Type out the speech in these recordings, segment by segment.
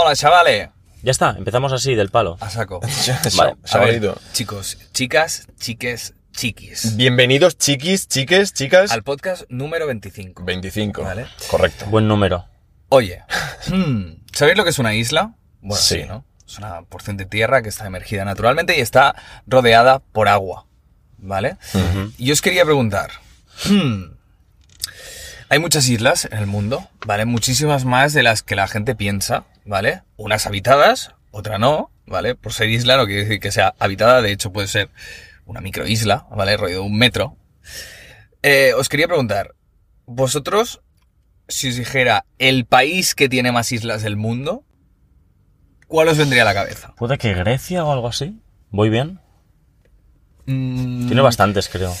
Hola, chavales. Ya está, empezamos así, del palo. A saco. Vale, A ver, Chavalito. chicos, chicas, chiques, chiquis. Bienvenidos, chiquis, chiques, chicas. Al podcast número 25. 25. Vale. Correcto. Buen número. Oye, hmm, ¿sabéis lo que es una isla? Bueno, sí, Sí. ¿no? Es una porción de tierra que está emergida naturalmente y está rodeada por agua. ¿Vale? Y os quería preguntar. hmm, hay muchas islas en el mundo, ¿vale? Muchísimas más de las que la gente piensa, ¿vale? Unas habitadas, otra no, ¿vale? Por ser isla no quiere decir que sea habitada, de hecho puede ser una microisla, ¿vale? Rollo de un metro. Eh, os quería preguntar, vosotros, si os dijera el país que tiene más islas del mundo, ¿cuál os vendría a la cabeza? ¿Puede que Grecia o algo así? ¿Voy bien? Mm, Tiene bastantes, creo.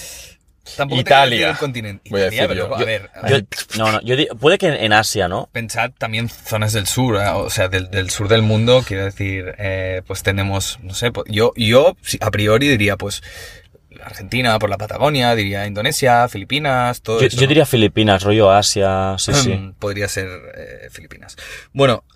Tampoco Italia, decir el continente. voy a decir pero, yo. a ver, a Yo- ver, no, no, yo di- puede que en Asia, ¿no? pensad también zonas del sur, ¿eh? o sea, del, del sur del mundo, quiero decir, eh, pues tenemos, no sé, pues, yo, yo a priori diría, pues, Argentina por la Patagonia, diría Indonesia, Filipinas, todo Yo, eso. yo ¿no? diría Filipinas, rollo Asia, sí, sí. Hmm, Podría ser eh, Filipinas. Bueno,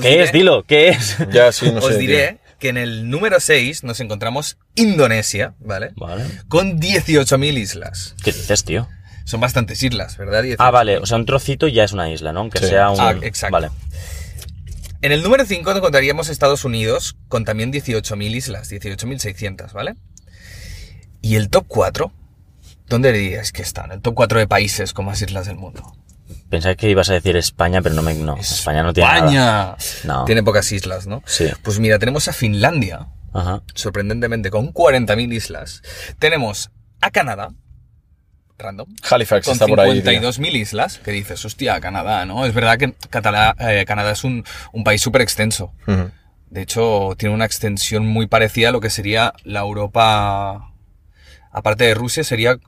¿Qué diré- es? Dilo, ¿qué es? Ya, sí, no sé. os tío. diré que en el número 6 nos encontramos Indonesia, ¿vale? Vale. Con 18.000 islas. ¿Qué dices, tío? Son bastantes islas, ¿verdad? 18.000. Ah, vale, o sea, un trocito ya es una isla, ¿no? Aunque Sí. sea un... Ah, exacto. Vale. En el número 5 encontraríamos Estados Unidos con también 18.000 islas, 18.600, ¿vale? Y el top 4, ¿dónde diríais que están? El top 4 de países con más islas del mundo. Pensaba que ibas a decir España, pero no me... No, España no tiene nada. ¡España! No. Tiene pocas islas, ¿no? Sí. Pues mira, tenemos a Finlandia, Ajá. sorprendentemente con 40.000 islas. Tenemos a Canadá, random, Halifax con está por ahí. tío. 52.000 islas, que dices, hostia, Canadá, ¿no? Es verdad que Catala- eh, Canadá es un, un país súper extenso. De hecho, tiene una extensión muy parecida a lo que sería la Europa. Aparte de Rusia, sería.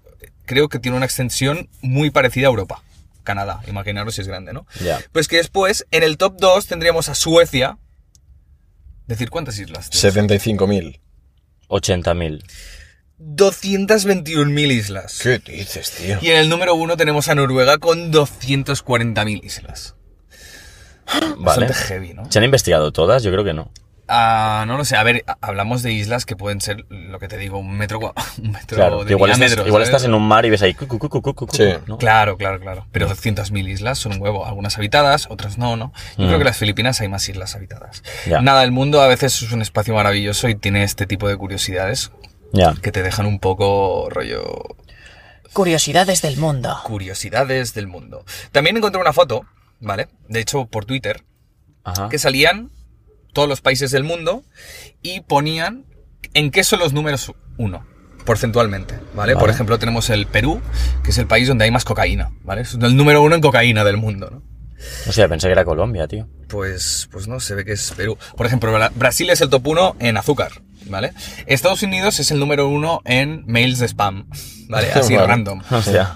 Creo que tiene una extensión muy parecida a Europa. Canadá, imaginaros si es grande, ¿no? Pues que después, en el top 2, tendríamos a Suecia. Decir cuántas islas. tío? 75.000. 80.000. 221.000 islas. ¿Qué dices, tío? Y en el número 1 tenemos a Noruega con 240.000 islas. Vale. Bastante heavy, ¿no? ¿Se han investigado todas? Yo creo que no. Ah, no lo sé, a ver, hablamos de islas que pueden ser, lo que te digo, un metro, un metro Claro, de que igual, estás, igual estás en un mar y ves ahí... cu, cu, cu, cu, cu, cu, cu, Sí. ¿no? Claro, claro, claro. Pero 200.000 islas son un huevo. Algunas habitadas, otras no, ¿no? Yo Mm. creo que en las Filipinas hay más islas habitadas. Nada, el mundo a veces es un espacio maravilloso y tiene este tipo de curiosidades Ya. que te dejan un poco rollo Curiosidades del mundo. curiosidades del mundo. También encontré una foto, ¿vale? De hecho, por Twitter, Ajá. que salían todos los países del mundo y ponían en qué son los números uno, porcentualmente, ¿vale? Por ejemplo, tenemos el Perú, que es el país donde hay más cocaína, ¿vale? Es el número uno en cocaína del mundo, ¿no? O sea, pensé que era Colombia, tío. Pues, pues no, se ve que es Perú. Por ejemplo, Bra- Brasil es el top uno en azúcar, ¿vale? Estados Unidos es el número uno en mails de spam, ¿vale? Así Vale. random.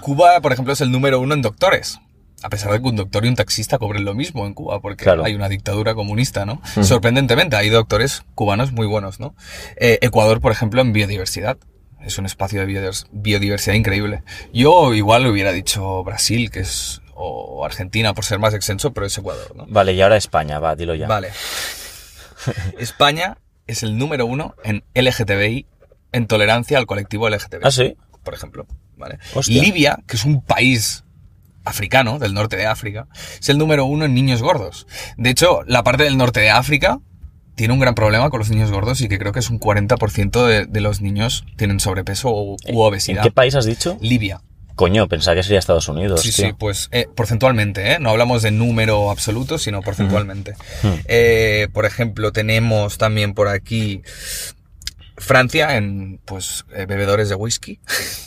Cuba, por ejemplo, es el número uno en doctores. A pesar de que un doctor y un taxista cobren lo mismo en Cuba, porque Claro. hay una dictadura comunista, ¿no? Sorprendentemente, hay doctores cubanos muy buenos, ¿no? Eh, Ecuador, por ejemplo, en biodiversidad. Es un espacio de biodivers- biodiversidad increíble. Yo igual hubiera dicho Brasil, que es. o Argentina, por ser más extenso, pero es Ecuador, ¿no? Vale, y ahora España, va, dilo ya. Vale. España es el número uno en LGTBI, en tolerancia al colectivo LGTBI ¿Ah, sí? por ejemplo. Libia, que es un país africano, del norte de África, es el número uno en niños gordos. De hecho, la parte del norte de África tiene un gran problema con los niños gordos y que creo que es un 40% de, de los niños tienen sobrepeso u, u ¿En obesidad. qué país has dicho? Libia. Coño, pensaba que sería Estados Unidos, Sí, tío. sí, pues eh, porcentualmente, ¿eh? No hablamos de número absoluto, sino porcentualmente. Hmm. Eh, por ejemplo, tenemos también por aquí Francia en, pues, eh, bebedores de whisky.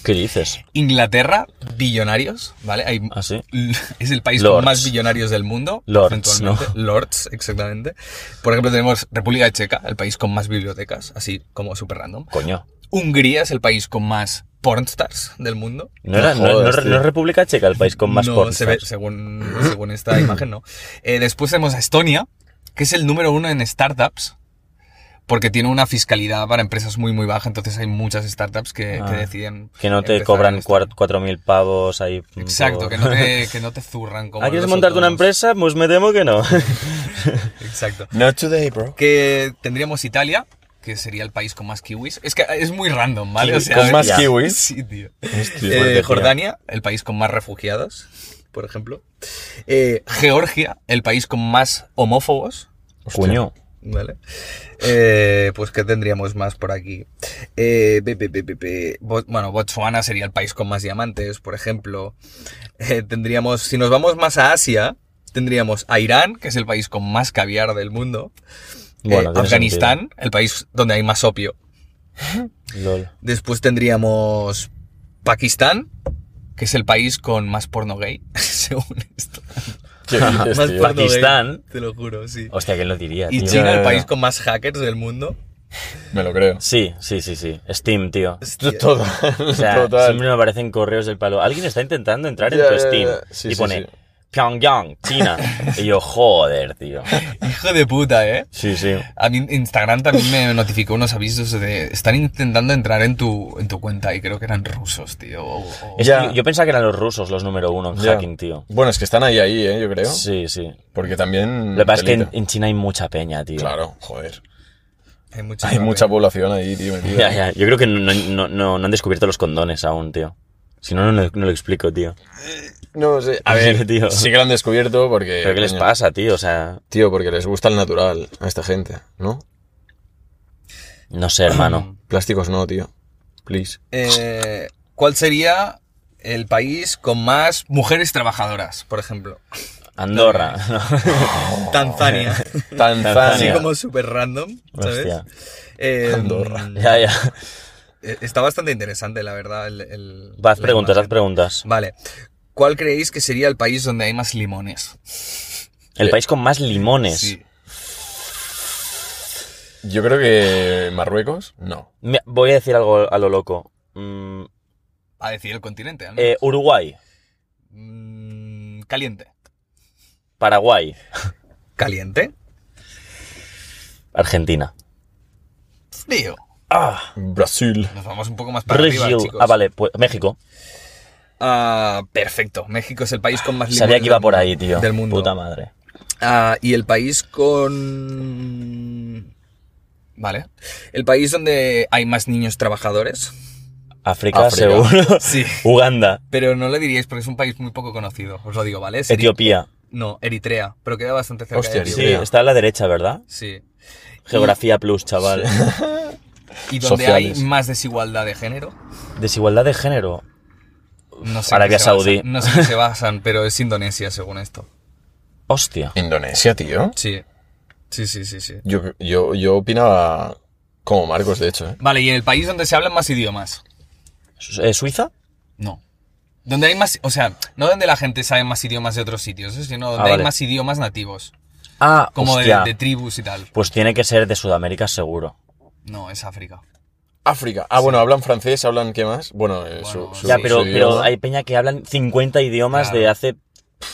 ¿Qué dices? Inglaterra, billonarios, ¿vale? Hay, ¿Ah, sí? Es el país Lords. con más billonarios del mundo. Lords. Lords, exactamente. Por ejemplo, tenemos República Checa, el país con más bibliotecas, así como súper random. Coño. Hungría es el país con más pornstars del mundo. ¿No, era, no, no- tío. no es República Checa el país con más no, porn se según, según esta imagen, no. Eh, después tenemos a Estonia, que es el número uno en startups, porque tiene una fiscalidad para empresas muy, muy baja, entonces hay muchas startups que, que Ah. deciden... Que no te cobran en esto. cuar- 4.000 pavos ahí. Exacto, por- que no te, que no te zurran como Ah, ¿quieres montarte una empresa? Pues me temo que no. Exacto. Not today, bro. Que tendríamos Italia, que sería el país con más kiwis. Es que es muy random, ¿vale? O sea, Con más ya. kiwis. Sí, tío. Hostia. Eh, tío. Jordania, el país con más refugiados, por ejemplo. Eh, Georgia, el país con más homófobos. Cuño. ¿Vale? Eh, pues, ¿qué tendríamos más por aquí? Eh, be- be- be- bueno, Botswana sería el país con más diamantes, por ejemplo. Eh, tendríamos, si nos vamos más a Asia, tendríamos a Irán, que es el país con más caviar del mundo. Bueno, Afganistán, el país donde hay más opio. Lol. Después tendríamos Pakistán, que es el país con más porno gay, según esto. ¿Qué dices, Más tío? porno gay, Pakistán. te lo juro, sí. Hostia, ¿quién lo diría, Y tío? China, el ya, país con más hackers del mundo. Me lo creo. Sí, sí, sí, sí. Steam, tío. Total. O sea, total. siempre me aparecen correos del palo. Alguien está intentando entrar en Ya, tu ya, Steam ya. Sí, y sí, pone sí. Pyongyang, China. y yo, joder, tío. Hijo de puta, ¿eh? Sí, sí. A mí Instagram también me notificó unos avisos de... Están intentando entrar en tu, en tu cuenta y creo que eran rusos, tío. o- o- Es yo, yo pensaba que eran los rusos los número uno en Ya. hacking, tío. Bueno, es que están ahí, ahí, ¿eh? Yo creo. Sí, sí. Porque también... Lo que pasa es que en, China hay mucha peña, tío. Claro, joder. Hay mucha, Hay mucha población ahí, tío, ya. Yo creo que no, no, no, no han descubierto los condones aún, tío. Si no, no, lo- no lo explico, tío. No sé. A ver, Tío. sí que lo han descubierto porque... ¿Pero qué les coño, pasa, tío? O sea, Tío, porque les gusta el natural a esta gente, ¿no? no sé, hermano. Plásticos no, tío. Please. Eh, ¿Cuál sería el país con más mujeres trabajadoras, por ejemplo? Andorra. Tanzania. Tanzania. Así como súper random, ¿sabes? Hostia. Eh, Andorra. Ya, ya. eh, Está bastante interesante, la verdad. El, el- Haz la preguntas, haz preguntas. Vale. ¿Cuál creéis que sería el país donde hay más limones? El país con más limones. Sí. Yo creo que Marruecos, no. Me- Voy a decir algo a lo loco. Mm, A decir el continente, al menos. eh, Uruguay, Mm, caliente. Paraguay, ¿Caliente? Argentina. Frío. Ah, Brasil. Nos vamos un poco más para arriba, Brasil. chicos. Ah, vale, pues México. Ah, perfecto. México es el país con más Sabía que iba por ahí, tío. Del mundo. Puta madre. Ah, y el país con... Vale. El país donde hay más niños trabajadores. África, África. seguro. Sí. Uganda, Pero no le diríais porque es un país muy poco conocido. Os lo digo, ¿vale? Etiopía. No, Eritrea. Pero queda bastante cerca Hostia, de Sí. Eritrea. está a la derecha, ¿verdad? Sí. Geografía plus, chaval. Y donde Sociales. hay más desigualdad de género. Desigualdad de género. No sé en Arabia qué se basan. Saudí. No sé en qué se basan, pero es Indonesia, según esto. Hostia. Indonesia, tío. Sí. Sí, sí, sí, sí. Yo, yo, yo opinaba como Marcos, de hecho, ¿eh? Vale, y en el país donde se hablan más idiomas. Eh, ¿Suiza? No. Donde hay más, o sea, no donde la gente sabe más idiomas de otros sitios, ¿eh? sino donde Ah, hay más idiomas nativos. Ah, Como de tribus y tal. Pues tiene que ser de Sudamérica seguro. No, es África. África. Ah, bueno, hablan francés, hablan qué más. Bueno, eh, Bueno, su, su- ya, pero, su pero idioma. hay peña que hablan 50 idiomas Claro. de hace...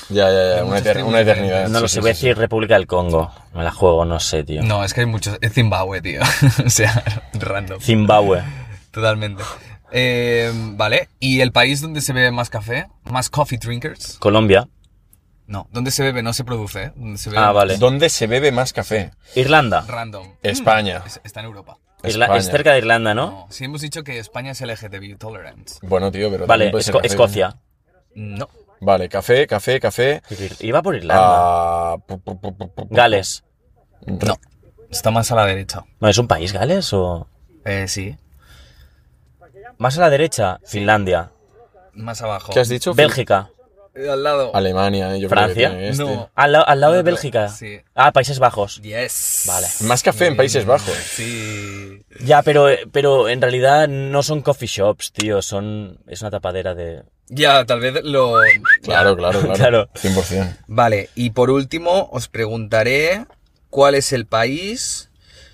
Ya, ya, Hay ya. Una, eter- eternidad. No lo Sí, sé, sí, voy a sí, decir República del Congo. Me la juego, no sé, tío. No, es que hay muchos. Es Zimbabue, tío. o sea, random. Zimbabue. Totalmente. Eh, vale. ¿Y el país donde se bebe más café? ¿Más coffee drinkers? Colombia. No. ¿Dónde se bebe? No se produce, ¿eh? ¿Dónde se bebe Ah, vale. ¿Dónde se bebe más café? Irlanda. Random. España. Es- está en Europa. Irla- España. es cerca de Irlanda, ¿no? No. Si hemos dicho que España es LGTB tolerant. Bueno, tío, pero. Vale, Esco- Escocia. No. Vale, café, café, café. Iba por Irlanda. Ah, pu- pu- pu- pu- pu- Gales. No. Está más a la derecha. Bueno, ¿Es un país, Gales? o...? Eh, sí. Más a la derecha, Finlandia. Más abajo. ¿Qué has dicho? Bélgica. Eh, Al lado. Alemania, eh, yo creo Francia. que tiene este. No. Al, lado- al lado de No, no, Bélgica. sí. Ah, Países Bajos. Yes. Vale. Más café en Países Bajos. Sí. Ya, pero, pero en realidad no son coffee shops, tío. Son. Es una tapadera de. Ya, tal vez lo... Claro, claro, claro. Claro. 100%. Vale, y por último os preguntaré cuál es el país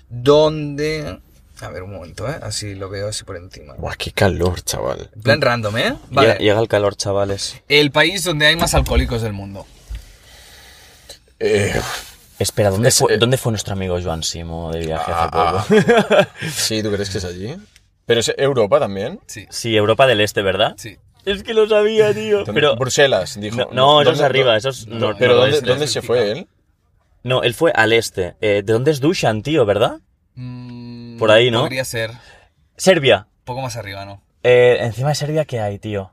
donde... A ver, un momento, ¿eh? Así lo veo así por encima. Buah, qué calor, chaval. En plan random, ¿eh? Llega, Vale. llega el calor, chavales. El país donde hay más alcohólicos del mundo. Eh, Espera, ¿dónde, Es, fue, eh, ¿dónde fue nuestro amigo Joan Simo de viaje hace Ah, poco? Sí, ¿tú crees que es allí? Pero es Europa también. Sí, Sí, Europa del Este, ¿verdad? sí. Es que lo sabía, tío. Pero, Bruselas, dijo. No, no, eso es ¿Dónde- arriba, eso es nor- Pero ¿dónde, noroeste. dónde se fue él? no, él fue al este. Eh, ¿De dónde es Dushan, tío, verdad? Mm, Por ahí, ¿no? Podría ser. Un Serbia. poco más arriba, ¿no? Eh, encima de Serbia, ¿qué hay, tío?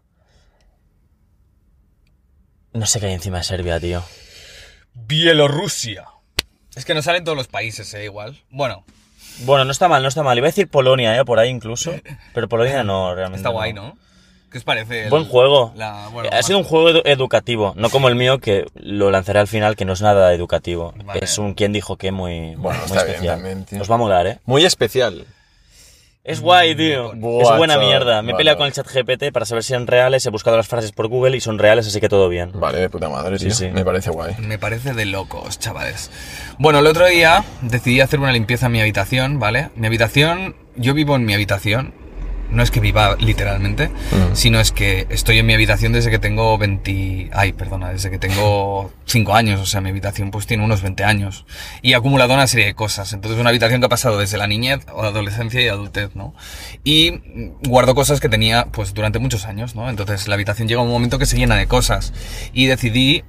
No sé qué hay encima de Serbia, tío. Bielorrusia. Es que no salen todos los países, ¿eh? Igual. Bueno, Bueno, no está mal, no está mal. Iba a decir Polonia, ¿eh? Por ahí incluso. Pero Polonia no, realmente. está guay, ¿no? ¿Qué os parece? el- Buen juego. la- bueno, ha más- sido un juego edu- educativo, no como el mío que lo lanzaré al final, que no es nada educativo. Vale. Es un quien dijo que muy, Bueno, muy está bien especial. también. Os va a molar, ¿eh? Muy especial. Es guay, tío. Buah, es buena mierda. Me he Vale, peleado con el chat GPT para saber si eran reales. He buscado las frases por Google y son reales, así que todo bien. Vale, de puta madre, Sí, tío. sí. Me parece guay. Me parece de locos, chavales. Bueno, el otro día decidí hacer una limpieza en mi habitación, ¿vale? Mi habitación, yo vivo en mi habitación. No es que viva literalmente, Mm. sino es que estoy en mi habitación desde que tengo 20... Ay, perdona, desde que tengo 5 años. O sea, mi habitación pues tiene unos 20 años. Y he acumulado una serie de cosas. Entonces, una habitación que ha pasado desde la niñez, o adolescencia y adultez, ¿no? Y guardo cosas que tenía pues durante muchos años, ¿no? Entonces, la habitación llega un momento que se llena de cosas. Y decidí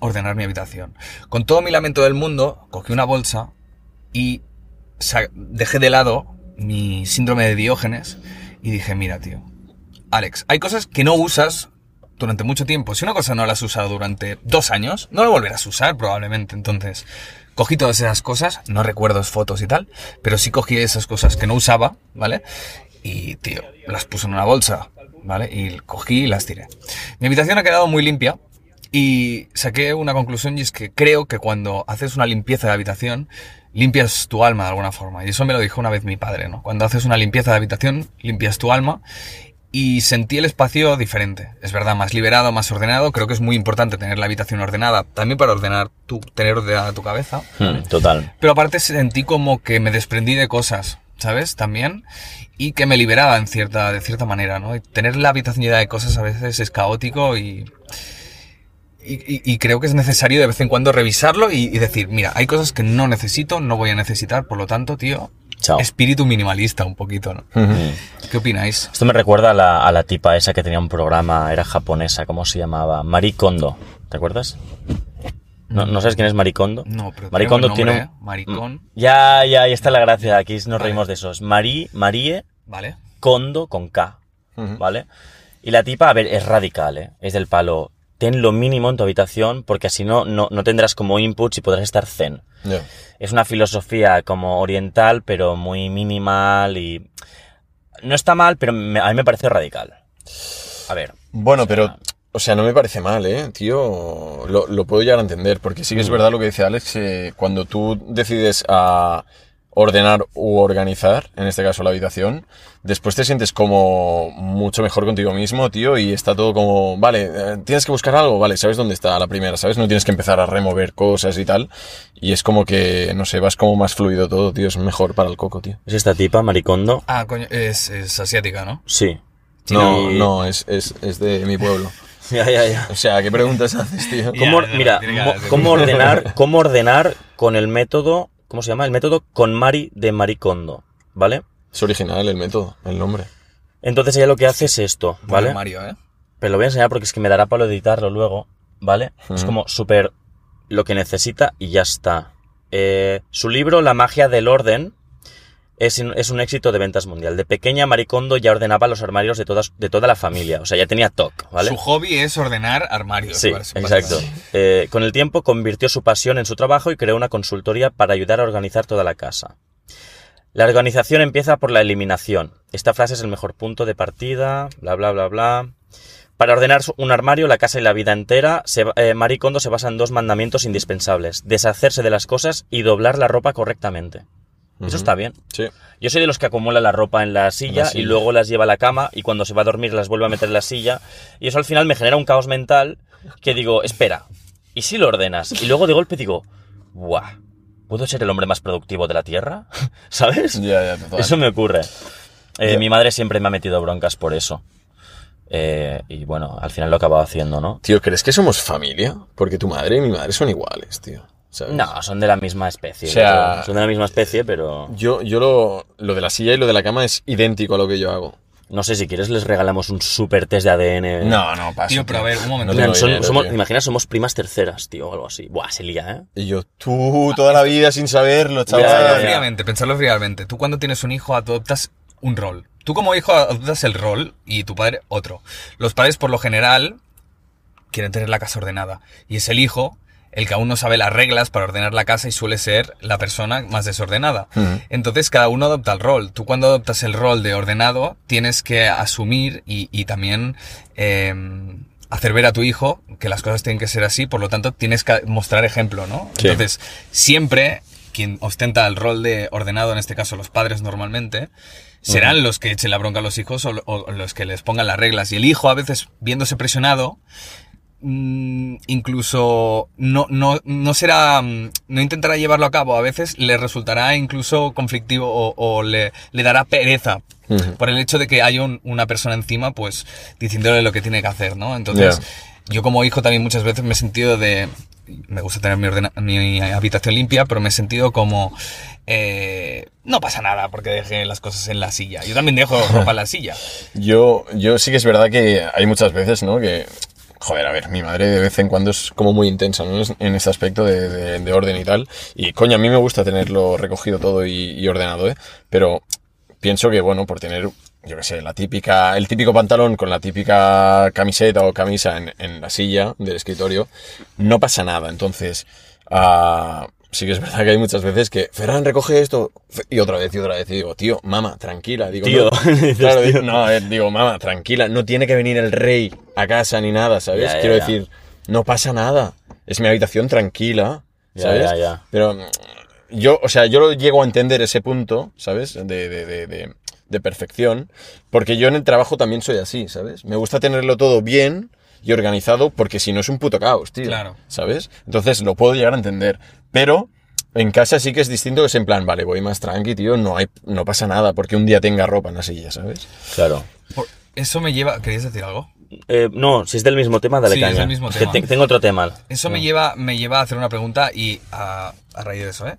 ordenar mi habitación. Con todo mi lamento del mundo, cogí una bolsa y dejé de lado mi síndrome de Diógenes y dije, mira, tío, Alex, hay cosas que no usas durante mucho tiempo. Si una cosa no la has usado durante dos años, no la volverás a usar probablemente. Entonces, cogí todas esas cosas, no recuerdo fotos y tal, pero sí cogí esas cosas que no usaba, ¿vale? Y, tío, las puse en una bolsa, ¿vale? Y cogí y las tiré. Mi habitación ha quedado muy limpia y saqué una conclusión y es que creo que cuando haces una limpieza de habitación, limpias tu alma de alguna forma. Y eso me lo dijo una vez mi padre, ¿no? Cuando haces una limpieza de habitación, limpias tu alma y sentí el espacio diferente. Es verdad, más liberado, más ordenado. Creo que es muy importante tener la habitación ordenada, también para ordenar tu, tener ordenada tu cabeza. Hmm, total. Pero aparte sentí como que me desprendí de cosas, ¿sabes? También. Y que me liberaba en cierta, de cierta manera, ¿no? Y tener la habitación llena de cosas a veces es caótico y... Y, y- y creo que es necesario de vez en cuando revisarlo y, y decir, mira, hay cosas que no necesito, no voy a necesitar, por lo tanto, tío, Chao. espíritu minimalista un poquito, ¿no? ¿Qué opináis? Esto me recuerda a la, a la tipa esa que tenía un programa, era japonesa, ¿cómo se llamaba? Marie Kondo. ¿Te acuerdas? No, ¿no sabes quién es Marie Kondo? No, pero Marie tenemos Kondo el tiene nombre, un- ¿eh? Maricón, Ya, ya, ahí está la gracia. Aquí nos Vale. reímos de esos. Marie, Marie ¿vale? Kondo con K. ¿Vale? Y la tipa, a ver, es radical, ¿eh? Es del palo. Ten lo mínimo en tu habitación porque así no, no, no tendrás como inputs y podrás estar zen. Es una filosofía como oriental, pero muy minimal y... No está mal, pero me- a mí me parece radical. A ver. Bueno, o sea, pero, o sea, no me parece mal, ¿eh? Tío, lo, lo puedo llegar a entender, porque sí que Mm. es verdad lo que dice Alex, que cuando tú decides a ordenar u organizar, en este caso la habitación, después te sientes como mucho mejor contigo mismo, tío, y está todo como, vale, eh, tienes que buscar algo, vale, sabes dónde está la primera, ¿sabes? No tienes que empezar a remover cosas y tal, y es como que, no sé, vas como más fluido todo, tío, es mejor para el coco, tío. ¿Es esta tipa, Maricondo? Ah, coño, es, es asiática, ¿no? Sí. No, Y- no, es, es, es de mi pueblo. Ya, ya, ya. O sea, ¿qué preguntas haces, tío? Ya, ¿Cómo, no, no, mira, ¿cómo ordenar, cómo ordenar con el método, ¿cómo se llama? El método con Mari de Maricondo, ¿vale? Es original el método, el nombre. Entonces ella lo que hace es esto, ¿vale? Bueno, Mario, ¿eh? Pero lo voy a enseñar porque es que me dará para editarlo luego, ¿vale? Es como súper lo que necesita y ya está. Eh, su libro, La magia del orden, es, un- es un éxito de ventas mundial. De pequeña, Maricondo ya ordenaba los armarios de, todas, de toda la familia. O sea, ya tenía TOC, ¿vale? Su hobby es ordenar armarios. Sí, exacto. Eh, con el tiempo convirtió su pasión en su trabajo y creó una consultoría para ayudar a organizar toda la casa. La organización empieza por la eliminación. Esta frase es el mejor punto de partida, bla, bla, bla, bla. Para ordenar un armario, la casa y la vida entera, se, eh, Marie Kondo se basa en dos mandamientos indispensables. Deshacerse de las cosas y doblar la ropa correctamente. Eso está bien. Sí. Yo soy de los que acumula la ropa en la silla, silla. y luego las lleva a la cama y cuando se va a dormir las vuelve a meter en la silla. Y eso al final me genera un caos mental que digo, espera, ¿y si lo ordenas? Y luego de golpe digo, ¡buah! ¿Puedo ser el hombre más productivo de la Tierra? ¿Sabes? Total. Eso me ocurre. Eh. Mi madre siempre me ha metido broncas por eso. Eh, y bueno, al final lo he acabado haciendo, ¿no? Tío, ¿crees que somos familia? Porque tu madre y mi madre son iguales, tío. No, son de la misma especie. O sea- son de la misma especie, pero Yo, yo lo, lo de la silla y lo de la cama es idéntico a lo que yo hago. no sé si quieres les regalamos un super test de ADN. No, no, pasa. Tío, pero a ver, un momento. No Plan, tengo son- dinero, somos, imagina, somos primas terceras, tío, o algo así. Buah, se lía, ¿eh? Y yo, tú, toda la vida sin saberlo, chaval. Pensarlo fríamente, pensarlo fríamente. Tú cuando tienes un hijo adoptas un rol. Tú como hijo adoptas el rol y tu padre otro. Los padres por lo general quieren tener la casa ordenada. Y es el hijo el que aún no sabe las reglas para ordenar la casa y suele ser la persona más desordenada. Entonces cada uno adopta el rol. Tú cuando adoptas el rol de ordenado tienes que asumir y, y también eh, hacer ver a tu hijo que las cosas tienen que ser así, por lo tanto tienes que mostrar ejemplo, ¿no? Sí. Entonces siempre quien ostenta el rol de ordenado, en este caso los padres normalmente, serán los que echen la bronca a los hijos o, o los que les pongan las reglas. Y el hijo a veces viéndose presionado incluso no, no, no será, mm, no intentará llevarlo a cabo, a veces le resultará incluso conflictivo o, o le, le dará pereza por el hecho de que hay un- una persona encima, pues diciéndole lo que tiene que hacer, ¿no? Entonces, yo como hijo también muchas veces me he sentido de, me gusta tener mi, ordena- mi habitación limpia, pero me he sentido como, eh, no pasa nada porque deje las cosas en la silla. Yo también dejo ropa en la silla. Yo, yo sí que es verdad que hay muchas veces, ¿no? Que, joder, a ver, mi madre de vez en cuando es como muy intensa, ¿no? En este aspecto de, de- de orden y tal. Y, coño, a mí me gusta tenerlo recogido todo y, ordenado, ¿eh? Pero pienso que, bueno, por tener, yo qué sé, la típica, el típico pantalón con la típica camiseta o camisa en, en la silla del escritorio, no pasa nada. Entonces, ah, sí que es verdad que hay muchas veces que, Ferran, recoge esto, y otra vez y otra vez, y digo, tío, mamá, tranquila, digo, Tío, no, claro, tío. no, eh, digo, mamá, tranquila, no tiene que venir el rey a casa ni nada, ¿sabes? Ya, ya, Quiero ya. decir, no pasa nada, es mi habitación tranquila, ¿sabes? ya, ya. Pero mm, yo, o sea, yo lo llego a entender ese punto, ¿sabes? De, de, de, de, de perfección, porque yo en el trabajo también soy así, ¿sabes? Me gusta tenerlo todo bien y organizado, porque si no es un puto caos, tío. Claro. ¿Sabes? Entonces lo puedo llegar a entender. Pero en casa sí que es distinto, que es en plan, vale, voy más tranqui, tío, no, hay, no pasa nada porque un día tenga ropa en la silla, ¿sabes? Claro. Por- eso me lleva, ¿querías decir algo? Eh, no, si es del mismo tema, dale Sí, caña. es del mismo que tema. te- tengo otro tema. Eso me lleva, me lleva a hacer una pregunta y a, a raíz de eso, ¿eh?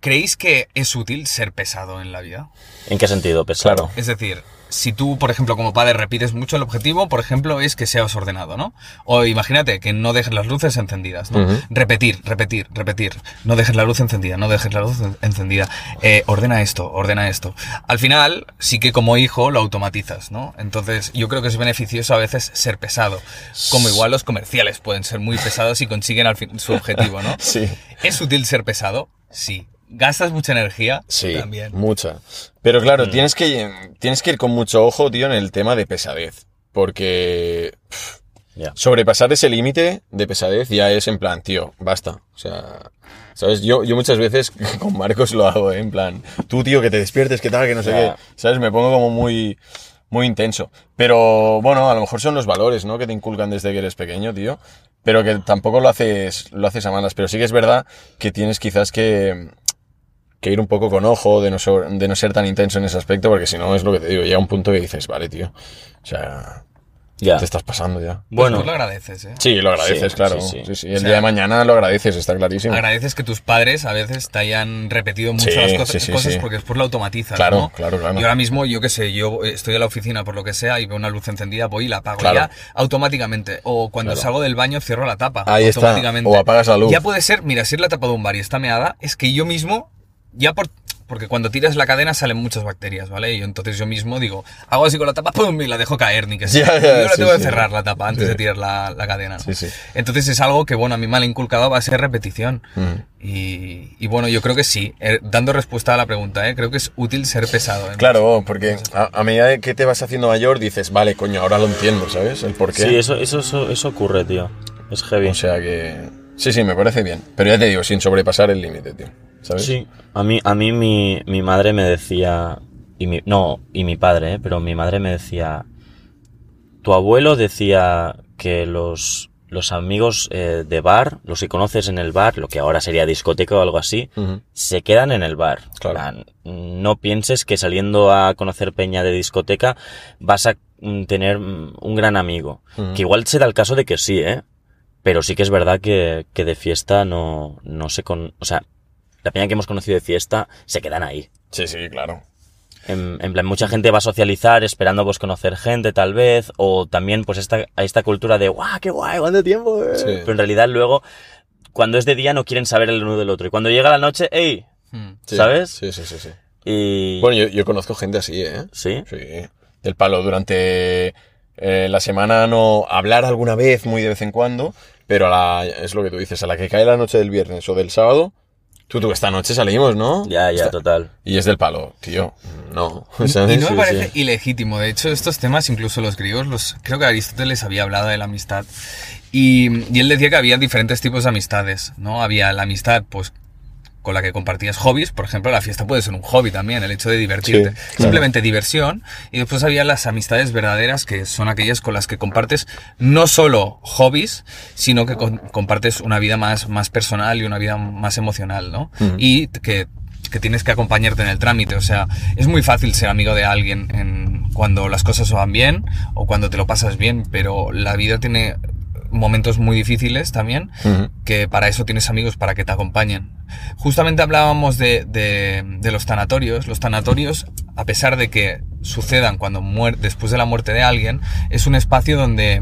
¿Creéis que es útil ser pesado en la vida? ¿En qué sentido? Pesado. Claro. Es decir, si tú, por ejemplo, como padre repites mucho, el objetivo, por ejemplo, es que seas ordenado, ¿no? O imagínate que no dejes las luces encendidas, ¿no? Repetir, repetir, repetir. No dejes la luz encendida, no dejes la luz en- encendida. Eh, ordena esto, ordena esto. Al final, sí que como hijo lo automatizas, ¿no? Entonces, yo creo que es beneficioso a veces ser pesado. Como igual los comerciales pueden ser muy pesados y consiguen al fin su objetivo, ¿no? Sí. ¿Es útil ser pesado? Sí. ¿Gastas mucha energía? Sí, También. mucha. Pero claro, tienes, que, tienes que ir con mucho ojo, tío, en el tema de pesadez. Porque pff, Ya. sobrepasar ese límite de pesadez ya es en plan, tío, basta. O sea, ¿sabes? Yo, yo muchas veces con Marcos lo hago, ¿eh? en plan, tú, tío, que te despiertes, que tal, que no sé qué. ¿Sabes? Me pongo como muy, muy intenso. Pero bueno, a lo mejor son los valores, ¿no? Que te inculcan desde que eres pequeño, tío. Pero que tampoco lo haces, lo haces a malas. Pero sí que es verdad que tienes quizás que, que ir un poco con ojo, de no, ser, de no ser tan intenso en ese aspecto, porque si no es lo que te digo, llega un punto que dices, vale, tío. O sea, Ya. te estás pasando ya. Pues Bueno, tú lo agradeces, ¿eh? Sí, lo agradeces, Sí, claro. sí, Sí, sí. sí. El O sea, día de mañana lo agradeces, está clarísimo. Agradeces que tus padres a veces te hayan repetido mucho Sí, las cosas, sí, sí, cosas sí. porque después lo automatizas. Claro, ¿no? claro, claro. Yo ahora mismo, yo qué sé, yo estoy en la oficina por lo que sea y veo una luz encendida, voy y la apago Claro. ya automáticamente. O cuando Claro. salgo del baño cierro la tapa. Ahí está. automáticamente. O apagas la luz. Ya puede ser, mira, si es la tapa de un bar y está meada, es que yo mismo, ya por. Porque cuando tiras la cadena salen muchas bacterias, ¿vale? Y entonces yo mismo digo, hago así con la tapa, ¡pum! y la dejo caer, ni que sea. Ya, ya, yo la sí, tengo que sí. cerrar la tapa antes Sí. de tirar la, la cadena. ¿no? Sí, sí. Entonces es algo que, bueno, a mí me han inculcado va a ser repetición. Mm. Y, y bueno, yo creo que sí. Eh, dando respuesta a la pregunta, ¿eh? creo que es útil ser pesado. ¿eh? Claro, porque a, a medida que te vas haciendo mayor dices, vale, coño, ahora lo entiendo, ¿sabes? El por qué. sí, eso, eso, eso, eso ocurre, tío. Es heavy. O sea que... Sí, sí, me parece bien. Pero ya te digo, sin sobrepasar el límite, tío. ¿Sabes? Sí, a mí, a mí mi, mi madre me decía, y mi, no, y mi padre, ¿eh? pero mi madre me decía, tu abuelo decía que los, los amigos eh, de bar, los que conoces en el bar, lo que ahora sería discoteca o algo así, se quedan en el bar. Claro. No pienses que saliendo a conocer peña de discoteca vas a mm, tener mm, un gran amigo. Que igual se da el caso de que sí, ¿eh? Pero sí que es verdad que, que de fiesta no, no se con... O sea, la peña que hemos conocido de fiesta se quedan ahí. Sí, sí, claro. En, en plan, mucha gente va a socializar esperando pues conocer gente tal vez, o también pues esta, a esta cultura de ¡guau, qué guay, cuánto tiempo! eh". Sí. Pero en realidad luego, cuando es de día no quieren saber el uno del otro. Y cuando llega la noche, ¡ey! Hmm. Sí, ¿Sabes? Sí, sí, sí, sí. Y... Bueno, yo, yo conozco gente así, ¿eh? ¿Sí? Sí. Del palo, durante eh, la semana no hablar alguna vez, muy de vez en cuando, pero a la, es lo que tú dices, a la que cae la noche del viernes o del sábado, tú, tú, esta noche salimos, ¿no? Ya, ya, Esta- total. Y es del palo, tío. No. Y no me Sí, parece sí. ilegítimo. De hecho, estos temas, incluso los griegos, los, creo que Aristóteles había hablado de la amistad. Y, y él decía que había diferentes tipos de amistades, ¿no? Había la amistad, pues, con la que compartías hobbies. Por ejemplo, la fiesta puede ser un hobby también, el hecho de divertirte. Sí, claro. Simplemente diversión. Y después había las amistades verdaderas, que son aquellas con las que compartes no solo hobbies, sino que con- compartes una vida más, más personal y una vida más emocional, ¿no? Y que que tienes que acompañarte en el trámite. O sea, es muy fácil ser amigo de alguien en, cuando las cosas van bien o cuando te lo pasas bien, pero la vida tiene momentos muy difíciles también, que para eso tienes amigos para que te acompañen. Justamente hablábamos de, de- de los tanatorios. Los tanatorios, a pesar de que sucedan cuando muer después de la muerte de alguien, es un espacio donde,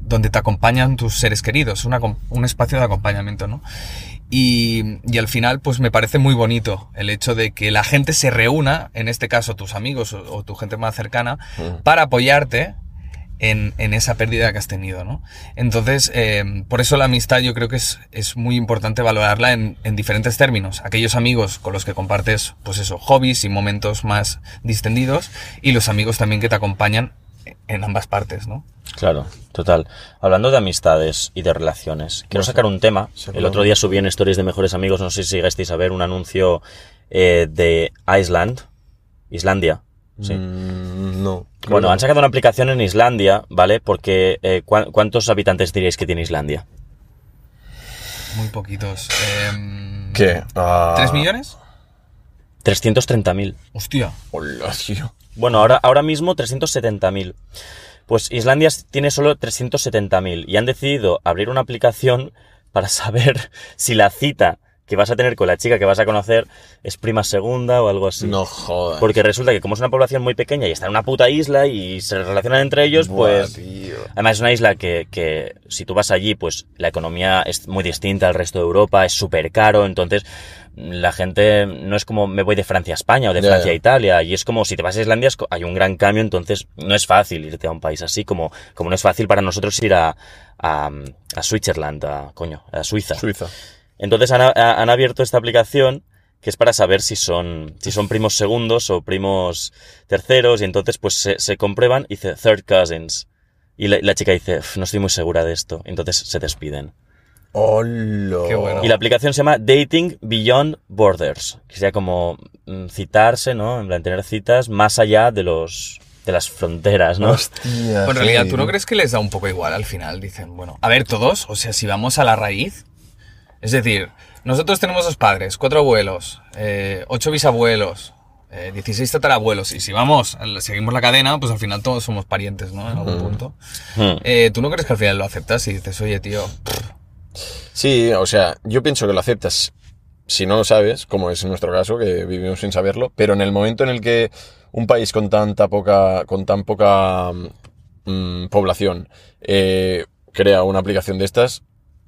donde te acompañan tus seres queridos, una un espacio de acompañamiento, ¿no? Y, y al final, pues me parece muy bonito el hecho de que la gente se reúna, en este caso tus amigos o, o tu gente más cercana, para apoyarte en, en esa pérdida que has tenido, ¿no? Entonces, eh, por eso la amistad yo creo que es, es muy importante valorarla en, en diferentes términos. Aquellos amigos con los que compartes, pues eso, hobbies y momentos más distendidos, y los amigos también que te acompañan en ambas partes, ¿no? Claro, total. Hablando de amistades y de relaciones, quiero sacar un tema. El otro día subí en Stories de Mejores Amigos, no sé si llegasteis a ver, un anuncio eh, de Iceland, Islandia. Sí. Mm, no. Bueno, han sacado una aplicación en Islandia, ¿vale? Porque eh, ¿cuán- ¿cuántos habitantes diríais que tiene Islandia? Muy poquitos. Em, ¿Qué? Ah, ¿Tres millones? 330.000. Hostia. Hola, tío. Bueno, ahora, ahora mismo 370.000. Pues Islandia tiene solo 370.000 y han decidido abrir una aplicación para saber si la cita que vas a tener con la chica que vas a conocer es prima segunda o algo así. No jodas. Porque resulta que como es una población muy pequeña y está en una puta isla y se relacionan entre ellos, Buah, pues... tío. Además es una isla que, que si tú vas allí, pues la economía es muy distinta al resto de Europa, es súper caro, entonces la gente no es como me voy de Francia a España o de Francia a. Italia, y es como si te vas a Islandia hay un gran cambio, entonces no es fácil irte a un país así, como, como no es fácil para nosotros ir a, a, a Switzerland, a, coño, a Suiza. Suiza. Entonces han, han abierto esta aplicación que es para saber si son, si son primos segundos o primos terceros y entonces pues se, se comprueban y dice third cousins. Y la, la chica dice, "Uf, no estoy muy segura de esto. Entonces se despiden. Hola. Qué bueno. Y la aplicación se llama Dating Beyond Borders, que sería como mm, citarse, ¿no? En plan, tener citas más allá de los de las fronteras, ¿no? Hostia. Bueno, en realidad. ¿tú no crees que les da un poco igual al final? Dicen, bueno, a ver, todos, o sea, si vamos a la raíz, es decir, nosotros tenemos dos padres, cuatro abuelos, eh, ocho bisabuelos, eh, 16 tatarabuelos, y si vamos, seguimos la cadena, pues al final todos somos parientes, ¿no? En algún punto. Hmm. Eh, ¿Tú no crees que al final lo aceptas y dices, oye, tío, Sí, o sea, yo pienso que lo aceptas si no lo sabes, como es en nuestro caso, que vivimos sin saberlo, pero en el momento en el que un país con tanta poca, con tan poca mm, población eh, crea una aplicación de estas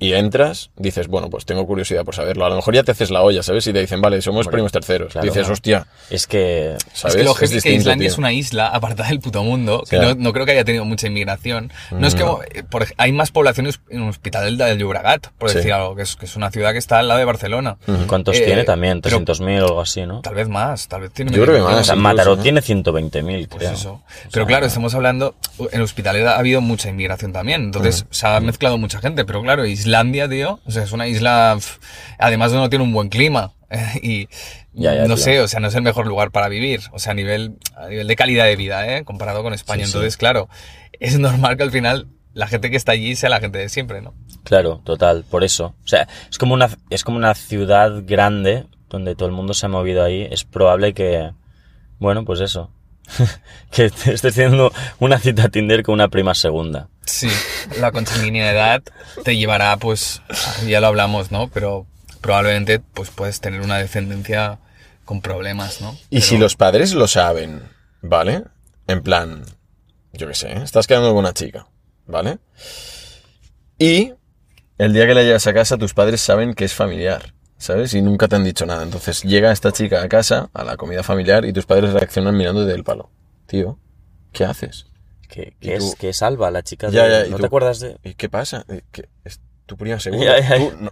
y entras, dices, bueno, pues tengo curiosidad por saberlo. A lo mejor ya te haces la olla, ¿sabes? Y te dicen, vale, somos primos terceros. claro. dices, hostia, Es que... ¿sabes? Es que lo es que distinto, Islandia tío. es una isla apartada del puto mundo, que no, no creo que haya tenido mucha inmigración. No es que no. eh, por hay más poblaciones en Hospital del Llobregat, por Sí. decir algo, que es, que es una ciudad que está al lado de Barcelona. ¿Cuántos Eh, tiene también? pero- ¿300.000 o algo así, ¿no? Tal vez más, tal vez tiene Yo creo que más, O sea, incluso, Mataró ¿no? tiene 120.000, Pues creo. eso. Pero claro, estamos hablando, en Hospitalet ha habido mucha inmigración también, entonces se ha mezclado mucha gente, pero claro, Islandia, tío, o sea, es una isla, además no tiene un buen clima, y Ya, ya, no tío. sé, o sea, no es el mejor lugar para vivir, o sea, a nivel, a nivel de calidad de vida, ¿eh? comparado con España, Sí, sí. entonces, claro, es normal que al final la gente que está allí sea la gente de siempre, ¿no? Claro, total, por eso. O sea, es como una, es como una ciudad grande donde todo el mundo se ha movido ahí. Es probable que, bueno, pues eso. Que te estés haciendo una cita a Tinder con una prima segunda. Sí, la consanguinidad te llevará, pues, ya lo hablamos, ¿no? Pero probablemente, pues, puedes tener una descendencia con problemas, ¿no? Y si los padres lo saben, ¿vale? En plan, yo qué sé, estás quedando con una chica, ¿vale? Y el día que la llegas a casa, tus padres saben que es familiar, ¿sabes? Y nunca te han dicho nada. Entonces llega esta chica a casa, a la comida familiar, y tus padres reaccionan mirándote del palo. Tío, ¿qué haces? Que, ¿Y que es, que es Alba, la chica de... Ya, ya, ¿y ¿No tú? te acuerdas de...? ¿Y qué pasa? Eh, ¿qué? ¿Es tu prima segunda? Ya, ya, ya. Tú, no,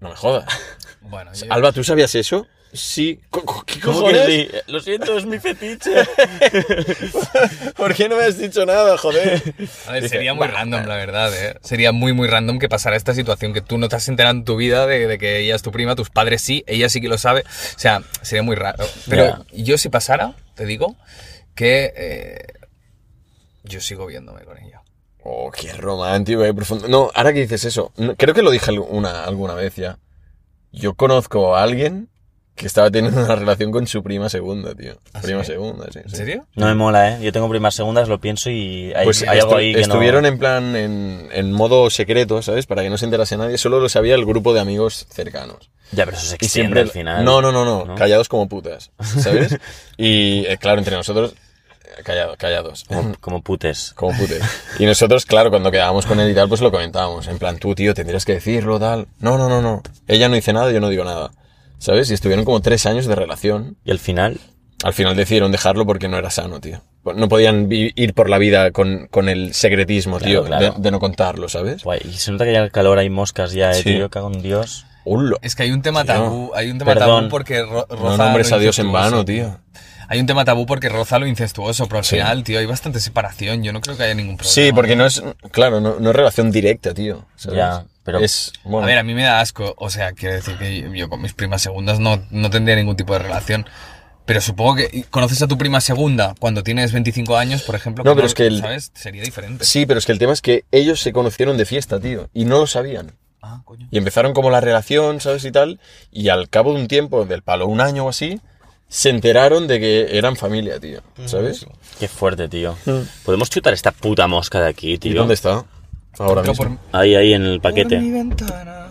no me jodas. Bueno, yo- Alba, ¿tú sabías eso? Sí. ¿Qué ¿Cómo cojones? que sí? Lo siento, es mi fetiche. ¿Por qué no me has dicho nada, joder? A ver, sería muy random, la verdad, ¿eh? Sería muy, muy random que pasara esta situación, que tú no te has enterado en tu vida de, de que ella es tu prima, tus padres sí, ella sí que lo sabe. O sea, sería muy raro. Pero yo si pasara, te digo, que eh, yo sigo viéndome con ella. Oh, qué romántico, eh, profundo. No, ahora que dices eso, creo que lo dije alguna, alguna vez ya. Yo conozco a alguien que estaba teniendo una relación con su prima segunda, tío. ¿Ah, prima sí? segunda, sí. ¿En serio? No me mola, ¿eh? Yo tengo primas segundas, lo pienso y hay, Pues hay algo estu- ahí que estuvieron no... en plan en, en modo secreto, ¿sabes? Para que no se enterase nadie, solo lo sabía el grupo de amigos cercanos. Ya, pero eso se extiende siempre... al final. No, no, no, no, ¿no? callados como putas, ¿sabes? y eh, claro, entre nosotros, eh, callados, callados. Como, como putes. Como putes. Y nosotros, claro, cuando quedábamos con él y tal, pues lo comentábamos. En plan, tú, tío, tendrías que decirlo, tal. No, no, no, no. Ella no dice nada, yo no digo nada. ¿Sabes? Y estuvieron como tres años de relación. Y al final... Al final decidieron dejarlo porque no era sano, tío. No podían ir por la vida con, con el secretismo, Claro, tío, claro. De, de no contarlo, ¿sabes? Guay, y se nota que ya el calor hay moscas ya, eh, Sí. tío, cago en Dios. Ulo. Es que hay un tema Tío. tabú, hay un tema Perdón. tabú porque ro- No nombres a Dios en vano, tío. Hay un tema tabú porque roza lo incestuoso, pero al Sí. final, tío, hay bastante separación. Yo no creo que haya ningún problema. Sí, porque no es, claro, no, no es relación directa, tío. ¿sabes? Ya, pero- Es, bueno, A ver, a mí me da asco. O sea, quiero decir que yo, yo con mis primas segundas no, no tendría ningún tipo de relación. Pero supongo que conoces a tu prima segunda cuando tienes 25 años, por ejemplo. No, pero es que el- ¿Sabes? Sería diferente. Sí, pero es que el tema es que ellos se conocieron de fiesta, tío, y no lo sabían. Ah, coño. Y empezaron como la relación, ¿sabes? Y tal. Y al cabo de un tiempo, del palo, un año o así, se enteraron de que eran familia, tío. ¿Sabes? Qué fuerte, tío. ¿Podemos chutar esta puta mosca de aquí, ¿Y tío? dónde está? Ahora Toca mismo. por- Ahí, ahí en el por mi paquete. ventana.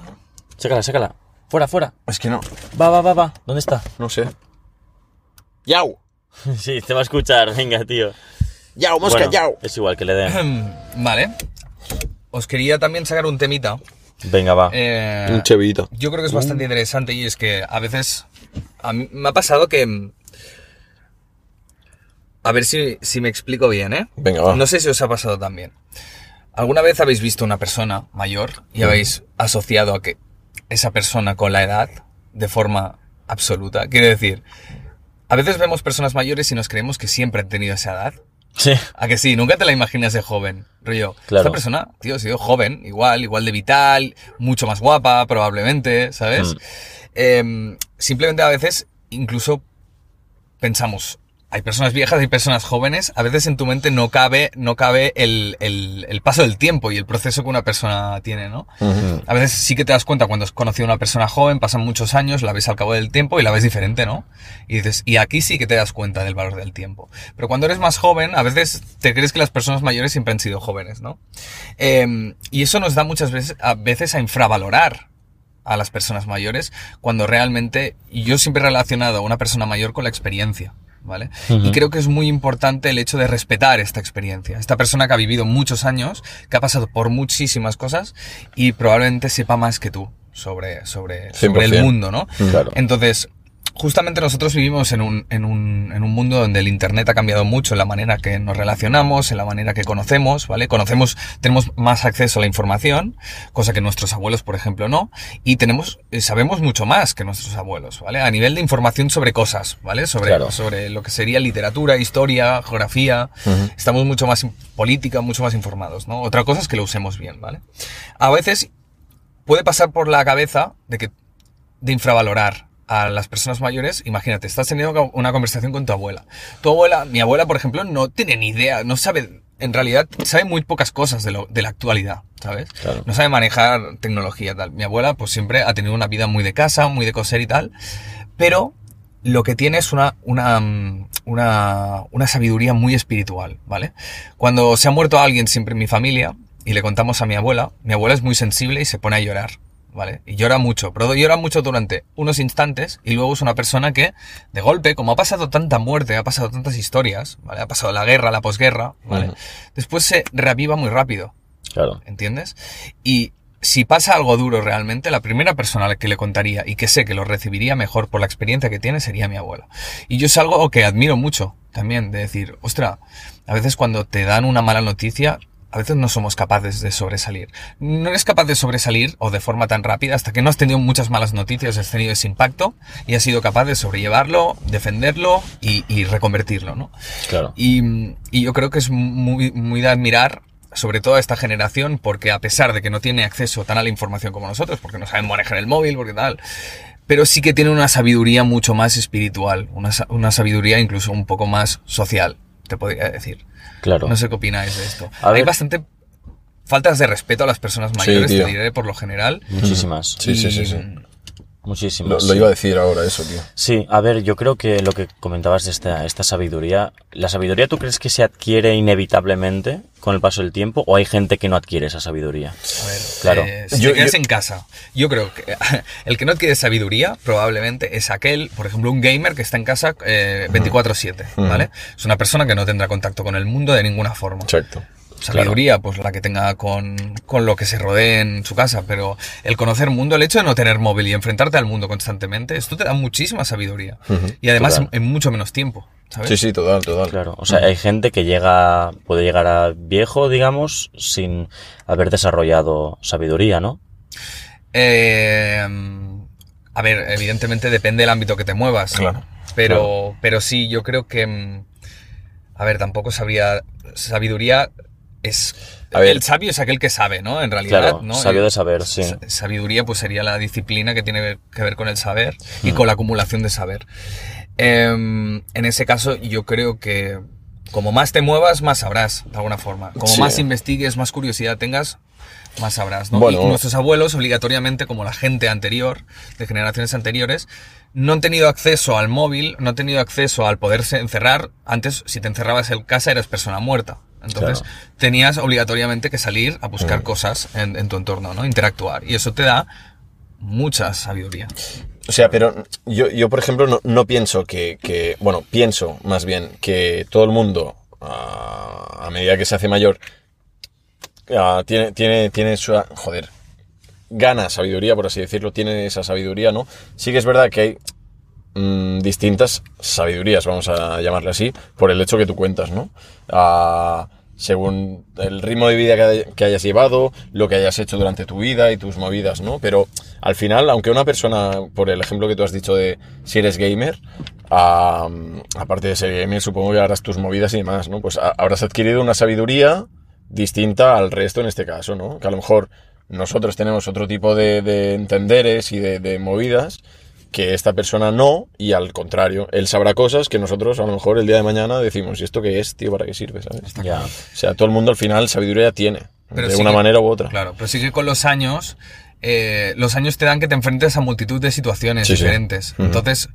Sácala, sácala. Fuera, fuera. Es que no, Va, va, va, va. ¿Dónde está? no sé. ¡Yau! Sí, te va a escuchar. Venga, tío. ¡Yau, mosca, Bueno, yau! Es igual que le den. Vale. Os quería también sacar un temita. Venga, va. Eh, Un chevito. Yo creo que es bastante interesante y es que a veces a mí me ha pasado que... mm, A ver si, si me explico bien, ¿eh? Venga, va. No sé si os ha pasado también. ¿Alguna vez habéis visto una persona mayor y habéis asociado a que esa persona con la edad de forma absoluta? Quiero decir, a veces vemos personas mayores y nos creemos que siempre han tenido esa edad. Sí. ¿A que sí? Nunca te la imaginas de joven, rollo. Claro. Esta persona, tío, ha sido joven, igual, igual de vital, mucho más guapa, probablemente, ¿sabes? Mm. Em, simplemente a veces, incluso pensamos, hay personas viejas, hay personas jóvenes, a veces en tu mente no cabe, no cabe el, el- el paso del tiempo y el proceso que una persona tiene, ¿no? A veces sí que te das cuenta cuando has conocido a una persona joven, pasan muchos años, la ves al cabo del tiempo y la ves diferente, ¿no? Y dices, y aquí sí que te das cuenta del valor del tiempo. Pero cuando eres más joven, a veces te crees que las personas mayores siempre han sido jóvenes, ¿no? Eh, y eso nos da muchas veces a, veces a infravalorar a las personas mayores cuando realmente y yo siempre he relacionado a una persona mayor con la experiencia. ¿Vale? Y creo que es muy importante el hecho de respetar esta experiencia. Esta persona que ha vivido muchos años, que ha pasado por muchísimas cosas y probablemente sepa más que tú sobre, sobre, sobre el 100%. mundo, ¿no? Claro. Entonces, justamente nosotros vivimos en un, en, un, en un mundo donde el Internet ha cambiado mucho en la manera que nos relacionamos, en la manera que conocemos, ¿vale? Conocemos, tenemos más acceso a la información, cosa que nuestros abuelos, por ejemplo, no, y tenemos, eh, sabemos mucho más que nuestros abuelos, ¿vale? A nivel de información sobre cosas, ¿vale? Sobre, Claro. sobre lo que sería literatura, historia, geografía, estamos mucho más en política, mucho más informados, ¿no? Otra cosa es que lo usemos bien, ¿vale? A veces puede pasar por la cabeza de que de infravalorar a las personas mayores, imagínate, estás teniendo una conversación con tu abuela. Tu abuela, mi abuela, por ejemplo, no tiene ni idea, no sabe, en realidad, sabe muy pocas cosas de, lo, de la actualidad, ¿sabes? Claro. No sabe manejar tecnología, tal. Mi abuela, pues siempre ha tenido una vida muy de casa, muy de coser y tal, pero lo que tiene es una, una, una, una sabiduría muy espiritual, ¿vale? Cuando se ha muerto alguien siempre en mi familia y le contamos a mi abuela, mi abuela es muy sensible y se pone a llorar, ¿vale? Y llora mucho, pero llora mucho durante unos instantes y luego es una persona que, de golpe, como ha pasado tanta muerte, ha pasado tantas historias, ¿vale? Ha pasado la guerra, la posguerra. Después se reaviva muy rápido, Claro. ¿entiendes? Y si pasa algo duro realmente, la primera persona a la que le contaría y que sé que lo recibiría mejor por la experiencia que tiene sería mi abuela. Y yo es algo que admiro mucho también, de decir, ostra, a veces cuando te dan una mala noticia, a veces no somos capaces de sobresalir. No eres capaz de sobresalir o de forma tan rápida hasta que no has tenido muchas malas noticias, has tenido ese impacto y has sido capaz de sobrellevarlo, defenderlo y, y reconvertirlo, ¿no? Claro. Y, y yo creo que es muy, muy de admirar, sobre todo a esta generación, porque a pesar de que no tiene acceso tan a la información como nosotros, porque no saben manejar el móvil, porque tal, pero sí que tiene una sabiduría mucho más espiritual, una sabiduría incluso un poco más social, te podría decir. Claro. No sé qué opináis de esto. A Hay ver. bastante faltas de respeto a las personas mayores, tío. te diré por lo general. Muchísimas. Sí, sí, sí. Muchísimas. Lo, iba a decir ahora eso, tío. Sí, a ver, yo creo que lo que comentabas de esta, esta sabiduría, ¿la sabiduría tú crees que se adquiere inevitablemente con el paso del tiempo o hay gente que no adquiere esa sabiduría? A ver, Claro. eh, si Yo- te quedas yo- en casa, yo creo que el que no adquiere sabiduría probablemente es aquel, por ejemplo, un gamer que está en casa eh, 24/7, ¿vale? Es una persona que no tendrá contacto con el mundo de ninguna forma. Exacto. Sabiduría, pues la que tenga con, con lo que se rodee en su casa, pero el conocer mundo, el hecho de no tener móvil y enfrentarte al mundo constantemente, esto te da muchísima sabiduría. Y además en, mucho menos tiempo, ¿sabes? Sí, sí, total, total. Claro, o sea, hay gente que llega, puede llegar a viejo, digamos, sin haber desarrollado sabiduría, ¿no? Eh, a ver, evidentemente depende del ámbito que te muevas. Claro, Pero, pero sí, yo creo que. mm, A ver, tampoco sabría. Sabiduría es. A ver. el sabio es aquel que sabe, ¿no? En realidad, Claro, ¿no? sabio Eh, de saber, sí. sa- Sabiduría, pues sería la disciplina que tiene que ver con el saber Mm. y con la acumulación de saber. Em, en ese caso, yo creo que como más te muevas, más sabrás, de alguna forma. Como Sí. más investigues, más curiosidad tengas, más sabrás, ¿no? Bueno. Y nuestros abuelos, obligatoriamente, como la gente anterior, de generaciones anteriores, no han tenido acceso al móvil, no han tenido acceso al poderse encerrar. Antes, si te encerrabas en casa, eras persona muerta. Entonces, Claro. tenías obligatoriamente que salir a buscar cosas en, en tu entorno, ¿no? Interactuar. Y eso te da mucha sabiduría. O sea, pero yo, yo por ejemplo, no, no pienso que, que- Bueno, pienso más bien que todo el mundo, ah, a medida que se hace mayor, ah, tiene, tiene, tiene su... Joder. Gana sabiduría, por así decirlo, tiene esa sabiduría, ¿no? Sí que es verdad que hay mm, distintas sabidurías, vamos a llamarle así, por el hecho que tú cuentas, ¿no? Ah, según el ritmo de vida que, hay- que hayas llevado, lo que hayas hecho durante tu vida y tus movidas, ¿no? Pero al final, aunque una persona, por el ejemplo que tú has dicho de si eres gamer, aparte de ser gamer, supongo que harás tus movidas y demás, ¿no? Pues ha- habrás adquirido una sabiduría distinta al resto en este caso, ¿no? Que a lo mejor nosotros tenemos otro tipo de, de entenderes y de movidas que esta persona no, y al contrario, él sabrá cosas que nosotros a lo mejor el día de mañana decimos, ¿y esto qué es, tío? ¿Para qué sirve? ¿sabes? Ya. O sea, todo el mundo al final sabiduría tiene, Pero de sí una que- manera u otra. Claro, pero sí que con los años, eh, los años te dan que te enfrentes a multitud de situaciones Sí, sí. diferentes. Entonces,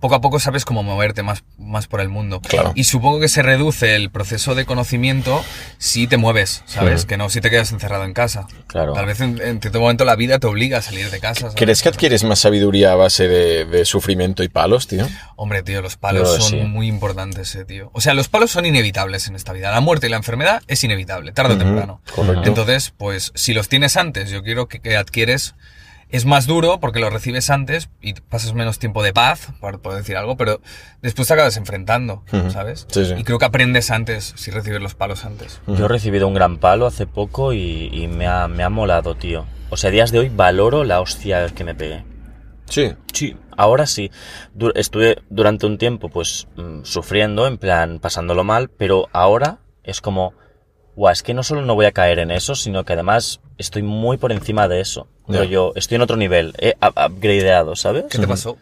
poco a poco sabes cómo moverte más, más por el mundo. Claro. Y supongo que se reduce el proceso de conocimiento si te mueves, ¿sabes? Ujú. Que no si te quedas encerrado en casa. Claro. Tal vez en, en cierto momento la vida te obliga a salir de casa. ¿sabes? ¿Crees que adquieres más sabiduría a base de, de sufrimiento y palos, tío? Hombre, tío, los palos que son sí. muy importantes, eh, tío. O sea, los palos son inevitables en esta vida. La muerte y la enfermedad es inevitable, tarde o temprano. correcto. Entonces, pues, si los tienes antes, yo quiero que, que adquieres. Es más duro porque lo recibes antes y pasas menos tiempo de paz, por, por decir algo, pero después te acabas enfrentando. ¿sabes? Sí, sí. Y creo que aprendes antes si recibes los palos antes. Yo he recibido un gran palo hace poco y, y me, ha, me ha molado, tío. O sea, a días de hoy valoro la hostia que me pegué. Sí. Sí, ahora sí. Du- estuve durante un tiempo, pues, mm, sufriendo, en plan, pasándolo mal, pero ahora es como, guau, es que no solo no voy a caer en eso, sino que además estoy muy por encima de eso. Pero Ya. yo estoy en otro nivel, he up- upgradeado, ¿sabes? ¿Qué te pasó?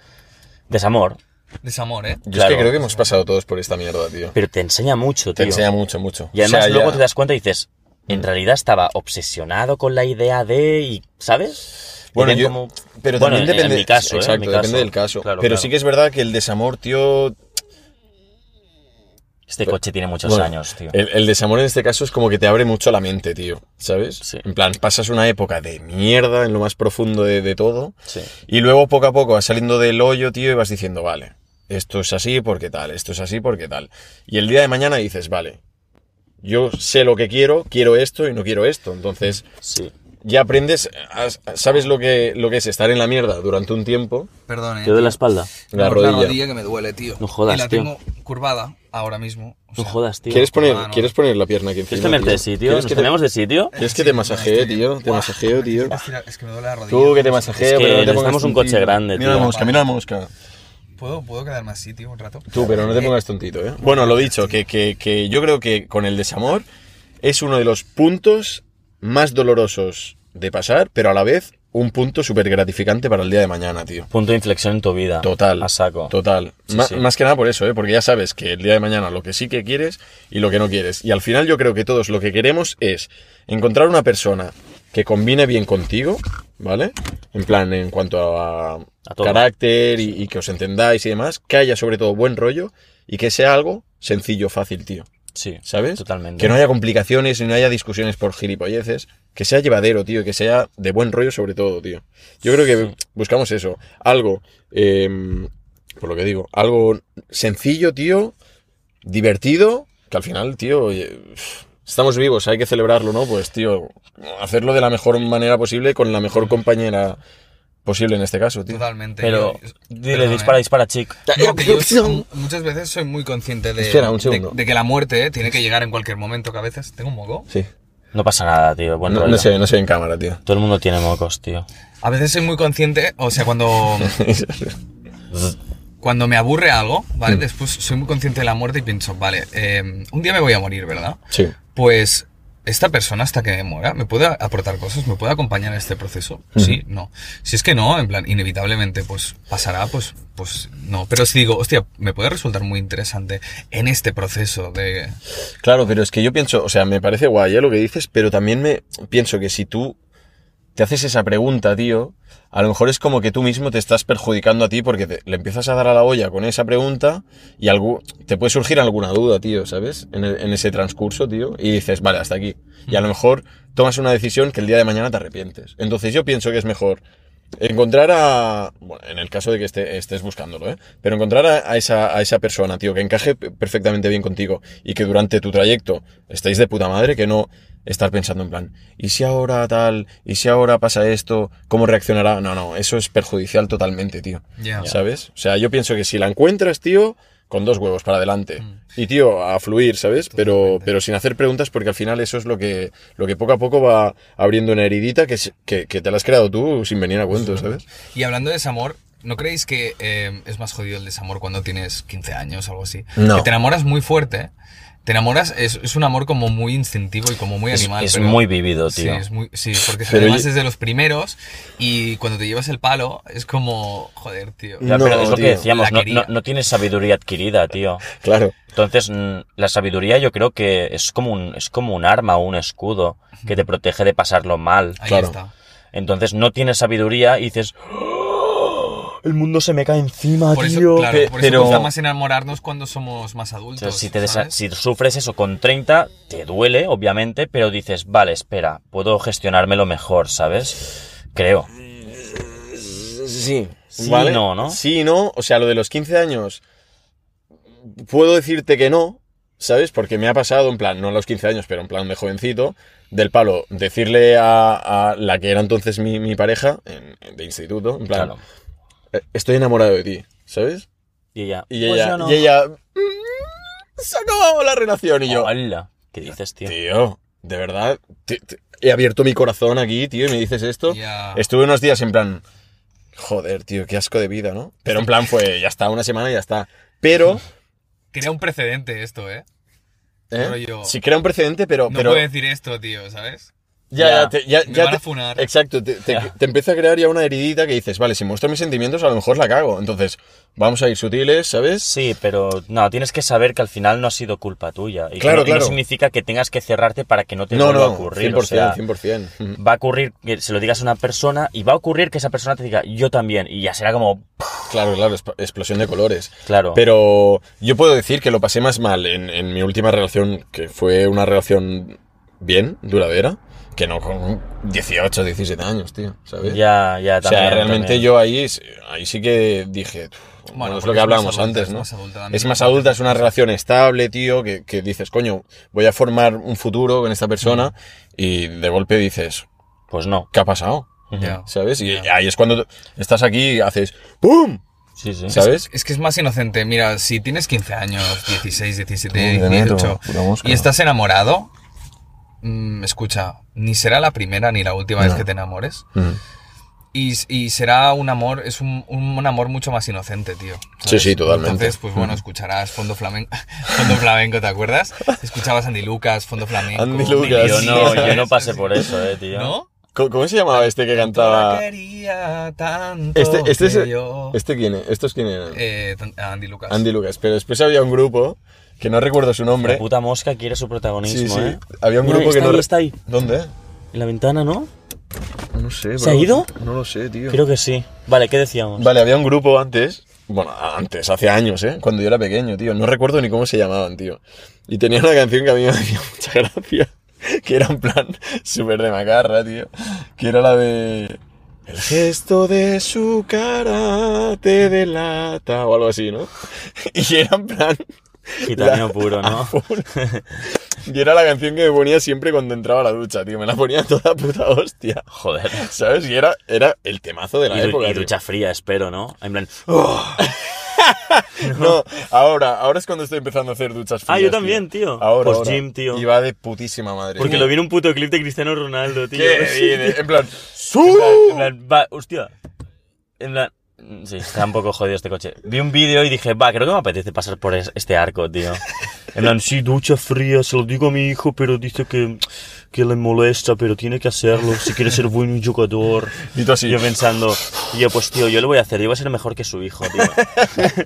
Desamor. Desamor, ¿eh? Yo Claro. es que creo que hemos pasado todos por esta mierda, tío. Pero te enseña mucho, Te tío. enseña mucho, mucho. Y además O sea, luego ya- te das cuenta y dices, en realidad estaba obsesionado con la idea de, y, ¿sabes? Bueno, yo- como- pero Bueno, también en- en depende. mi caso, ¿eh? En exacto, mi depende caso. del caso. Claro, pero claro. sí que es verdad que el desamor, tío. Este coche tiene muchos bueno, años, tío. El, el desamor en este caso es como que te abre mucho la mente, tío. ¿Sabes? Sí. En plan, pasas una época de mierda en lo más profundo de, de todo. Sí. Y luego poco a poco vas saliendo del hoyo, tío, y vas diciendo, vale, esto es así porque tal, esto es así porque tal. Y el día de mañana dices, vale, yo sé lo que quiero, quiero esto y no quiero esto. Entonces, Sí. ya aprendes, has- sabes lo que, lo que es estar en la mierda durante un tiempo. Perdón, eh. ¿Te duele la espalda? La Tengo rodilla. que me duele, tío. No jodas, y la tío. tengo curvada ahora mismo. o No jodas, tío. ¿Quieres poner, mano. ¿Quieres poner la pierna aquí encima? ¿Quieres cambiarte de tío? sitio? ¿Quieres ¿Nos que te, cambiamos de sitio? ¿quieres que te masajee, tío? Te masajeo, tío. Es que me duele la rodilla. Tú que te masajee, Es que pero no te pongas un coche grande, Mira la tío. mosca, mira la mosca. ¿Puedo, ¿Puedo quedarme así, tío, un rato? Tú, pero no te pongas tontito, ¿eh? Bueno, lo dicho, que, que, que yo creo que con el desamor es uno de los puntos más dolorosos de pasar, pero a la vez un punto súper gratificante para el día de mañana, tío. Punto de inflexión en tu vida. Total. A saco. Total. Sí, Ma- sí. Más que nada por eso, ¿eh? Porque ya sabes que el día de mañana lo que sí que quieres y lo que no quieres. Y al final yo creo que todos lo que queremos es encontrar una persona que combine bien contigo, ¿vale? En plan, en cuanto a, A carácter y, y que os entendáis y demás, que haya sobre todo buen rollo y que sea algo sencillo, fácil, tío. Sí. ¿Sabes? Totalmente. Que no haya complicaciones y no haya discusiones por gilipolleces. Que sea llevadero, tío. Que sea de buen rollo sobre todo, tío. Yo creo que buscamos eso. Algo, eh, por lo que digo, algo sencillo, tío. Divertido. Que al final, tío, estamos vivos, hay que celebrarlo, ¿no? Pues, tío, hacerlo de la mejor manera posible con la mejor compañera posible en este caso, tío. Totalmente. Pero, yo- dile, perdón, dispara, eh. dispara, chico. No, que yo muchas veces soy muy consciente de, Espera, un de- segundo. de que la muerte eh, tiene que llegar en cualquier momento, que a veces tengo un moco. Sí. No pasa nada, tío. Buen No, no sé, no sé en cámara, tío. Todo el mundo tiene mocos, tío. A veces soy muy consciente, o sea, cuando, cuando me aburre algo, ¿vale? Después soy muy consciente de la muerte y pienso, vale, eh, un día me voy a morir, ¿verdad? sí. Pues esta persona hasta que me muera me puede aportar cosas, me puede acompañar en este proceso. Sí, no. Si es que no, en plan, inevitablemente, pues pasará, pues, pues no. Pero si digo, hostia, me puede resultar muy interesante en este proceso de. Claro, pero es que yo pienso, o sea, me parece guay ¿eh? lo que dices, pero también me pienso que si tú te haces esa pregunta, tío, a lo mejor es como que tú mismo te estás perjudicando a ti porque te- le empiezas a dar a la olla con esa pregunta y te puede surgir alguna duda, tío, ¿sabes? En, ese transcurso, tío, y dices, vale, hasta aquí. Y a lo mejor tomas una decisión que el día de mañana te arrepientes. Entonces yo pienso que es mejor encontrar a. Bueno, en el caso de que esté- estés buscándolo, ¿eh? Pero encontrar a, esa, a esa persona, tío, que encaje perfectamente bien contigo y que durante tu trayecto estéis de puta madre, que no estar pensando en plan, ¿y si ahora tal? ¿Y si ahora pasa esto? ¿Cómo reaccionará? No, no, eso es perjudicial totalmente, tío. Ya. ¿Sabes? O sea, yo pienso que si la encuentras, tío, con dos huevos para adelante. Y, tío, a fluir, ¿sabes? Pero, pero sin hacer preguntas porque al final eso es lo que, lo que poco a poco va abriendo una heridita que, que te la has creado tú sin venir a cuento, ¿sabes? Y hablando de desamor, ¿no creéis que eh, es más jodido el desamor cuando tienes 15 años o algo así? No. Que te enamoras muy fuerte. Te enamoras, es, es un amor como muy instintivo y como muy Es, animal. es pero- muy vivido, Sí, tío. es muy, sí, porque Pero además yo- es de los primeros y cuando te llevas el palo es como, joder, tío. Ya, No, pero es lo tío. que decíamos, no, no tienes sabiduría adquirida, tío. Claro. Entonces, mm, la sabiduría yo creo que es como un, es como un arma o un escudo que te protege de pasarlo mal. Ahí claro. está. Entonces no tienes sabiduría y dices, "Oh, el mundo se me cae encima, Por eso, tío. claro, Pe- por eso cuesta más enamorarnos cuando somos más adultos. Si, te desa- ¿sabes? si sufres eso con 30, te duele, obviamente, pero dices, vale, espera, puedo gestionármelo mejor, ¿sabes? Creo. Sí. Sí no, ¿no? Sí no. O sea, lo de los 15 años, puedo decirte que no, ¿sabes? Porque me ha pasado, en plan, no a los 15 años, pero en plan de jovencito, del palo, decirle a, a la que era entonces mi, mi pareja, en- en- de instituto, en plan, Claro. "Eh, estoy enamorado de ti, ¿sabes? Y ella, Y "Pues ella, yo no". y ella, "Mm, se acabó la relación y yo, Hola. ¿Qué dices, tío? tío, de verdad, te- te- he abierto mi corazón aquí, tío, y me dices esto. Estuve unos días en plan, joder, tío, qué asco de vida, ¿no? Pero en plan fue, ya está, una semana y ya está. Pero, Crea un precedente esto, ¿eh? ¿eh? Sí crea un precedente, pero, No pero, puedo decir esto, tío, ¿sabes? Ya, Ya. ya, te, ya, Me ya van a te- funar. Exacto, te, te- te empieza a crear ya una heridita que dices, vale, si muestro mis sentimientos a lo mejor la cago. Entonces, vamos a ir sutiles, ¿sabes? Sí, pero no, tienes que saber que al final no ha sido culpa tuya. Y que Claro, no, y no claro. significa que tengas que cerrarte para que no te No, vuelva a no, ocurrir. 100%, o sea, 100%. Ujú. va a ocurrir que se lo digas a una persona y va a ocurrir que esa persona te diga yo también y ya será como Claro, claro, exp- explosión de colores. claro. Pero yo puedo decir que lo pasé más mal en, en mi última relación, que fue una relación bien, duradera, que no con 18, 17 años, tío, ¿sabes? ya, ya o sea, realmente también. yo ahí, ahí sí que dije, bueno, Bueno, es lo que hablábamos adulta, antes, es ¿no? más adulta también. es más adulta, es una relación estable, tío, que, que dices, coño, voy a formar un futuro con esta persona y de golpe dices, Pues no. ¿qué ha pasado? Ya. ¿Sabes? Y ahí es cuando estás aquí y haces ¡pum! Sí, sí. ¿Sabes? Es que es más inocente. Mira, si tienes 15 años, 16, 17, Uy, de metro, 18 puta mosca. y estás enamorado, mm, escucha, ni será la primera ni la última vez No. que te enamores. Mm. Y, y será un amor, es un, un amor mucho más inocente, tío. Sí, sí, totalmente. Entonces, pues bueno, escucharás Fondo Flamenco, Fondo Flamenco, ¿te acuerdas? Escuchabas Andy Lucas, Fondo Flamenco. Andy Lucas. Yo Sí, no, ¿sabes? yo no pasé por eso, eh, tío. ¿No? ¿Cómo, cómo se llamaba este que cantaba? quería tanto Este, este es. que yo- ¿Este quién es? ¿Estos quién eran? Eh, Andy Lucas. Andy Lucas. Pero después había un grupo que no recuerdo su La nombre. puta mosca quiere su Sí, protagonismo, sí. eh. Había un Mira, grupo que está no. ahí, re- está ahí. ¿Dónde? En la ventana, ¿no? No sé. ¿Se ha bro. ido? No lo sé, tío. Creo que sí. Vale, ¿qué decíamos? Vale, había un grupo antes. Bueno, antes, hace años, ¿eh? Cuando yo era pequeño, tío. No recuerdo ni cómo se llamaban, tío. Y tenía una canción que a mí me hacía mucha gracia. Que era en plan súper de macarra, tío. Que era la de... El gesto de su cara te delata o algo así, ¿no? Y era en plan... Gitaneo puro, ¿no? Y era la canción que me ponía siempre cuando entraba a la ducha, tío. Me la ponía toda puta hostia. Joder. ¿Sabes? Y era, era el temazo de la Y, época. y tío. ducha fría, espero, ¿no? En plan, No, ahora, ahora es cuando estoy empezando a hacer duchas frías. Ah, yo también, tío. Ahora, Post ahora. gym, tío. Y va de putísima madre. porque lo vi en un puto clip de Cristiano Ronaldo, tío. ¿Qué Sí. En plan, En ¡su! plan, en plan, va, hostia. En plan, sí, está un poco jodido este coche. Vi un vídeo y dije, va, creo que me apetece pasar por es- este arco, tío. En plan, sí, ducha fría, se lo digo a mi hijo, pero dice que, que le molesta, pero tiene que hacerlo si quiere ser buen jugador. Y tú así. Yo pensando, y yo, pues tío, yo lo voy a hacer, yo voy a ser mejor que su hijo, tío.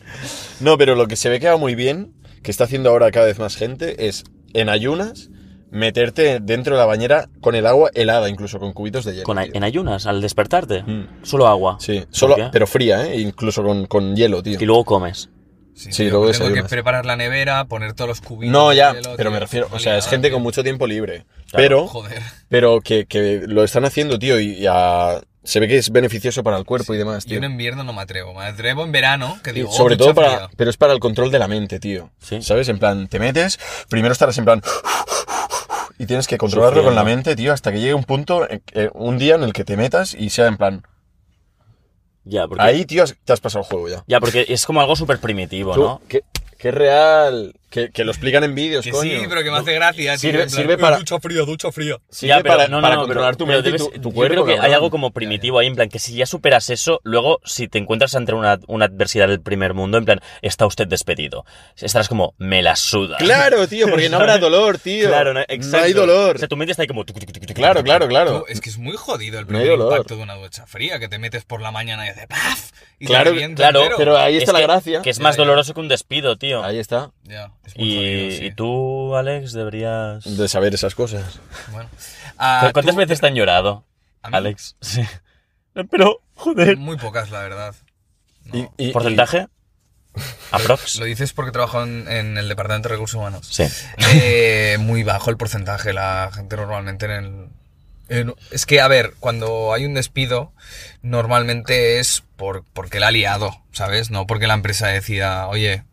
No, pero lo que se ve que va muy bien, que está haciendo ahora cada vez más gente, es en ayunas meterte dentro de la bañera con el agua helada, incluso con cubitos de hielo. Con, en ayunas, al despertarte. Mm. Solo agua. Sí, solo, pero fría, ¿eh? Incluso con, con hielo, tío. Y luego comes. Sí, Sí, tío, luego tengo que desayunas. preparar la nevera, poner todos los cubitos. No, de ya, hielo, pero tío, me refiero, o sea, es gente tío. con mucho tiempo libre. Claro, pero, Joder. pero que, que lo están haciendo, tío, y ya se ve que es beneficioso para el cuerpo y demás, Yo tío. en invierno no me atrevo. Me atrevo en verano, que Y digo, oh, sobre ducha todo para, fría. pero es para el control de la mente, tío. Sí. ¿Sabes? En plan, te metes, primero estarás en plan y tienes que controlarlo con la mente, tío, hasta que llegue un punto, eh, eh, un día en el que te metas y sea en plan, Ya, porque, ahí, tío, te has pasado el juego ya. ya, porque es como algo súper primitivo, ¿no? que, que es real, que, que lo explican en vídeos, Que coño. sí, pero que me hace gracia, tío. Sirve- plan, sirve "Eh, para- Ducha fría, ducha fría. Sirve ya, pero para, no, no, para no, controlar pero- tu mente y debes- tu, tu yo cuerpo. creo que hay cabrón. algo como primitivo ahí, en plan, que si ya superas eso, luego si te encuentras ante una, una adversidad del primer mundo, en plan, está usted despedido. Estarás como, me la suda. Claro, tío, porque no habrá dolor, tío. Claro, no, no exacto. hay dolor. O sea, tu mente está ahí como... Claro, claro, claro. Tú, es que es muy jodido el No hay primer dolor. impacto de una ducha fría, que te metes por la mañana y hace ¡paf! Y te Claro, Claro, entero. pero ahí Es está la que- gracia. Que es más doloroso que un despido, tío. Ahí está. Ya, es Y, jodido, sí. y tú, Alex, deberías... De saber esas cosas. Bueno. Ah, ¿Cuántas tú- veces te han llorado. Alex? Sí. Pero, joder. Muy pocas, la verdad. No. Y- y- ¿Porcentaje? ¿Aprox? Lo dices porque trabajo en, en el Departamento de Recursos Humanos. Sí. Eh, muy bajo el porcentaje. La gente normalmente en el... en- es que, a ver, cuando hay un despido, normalmente es por, porque la ha liado, ¿sabes? No porque la empresa decida, oye,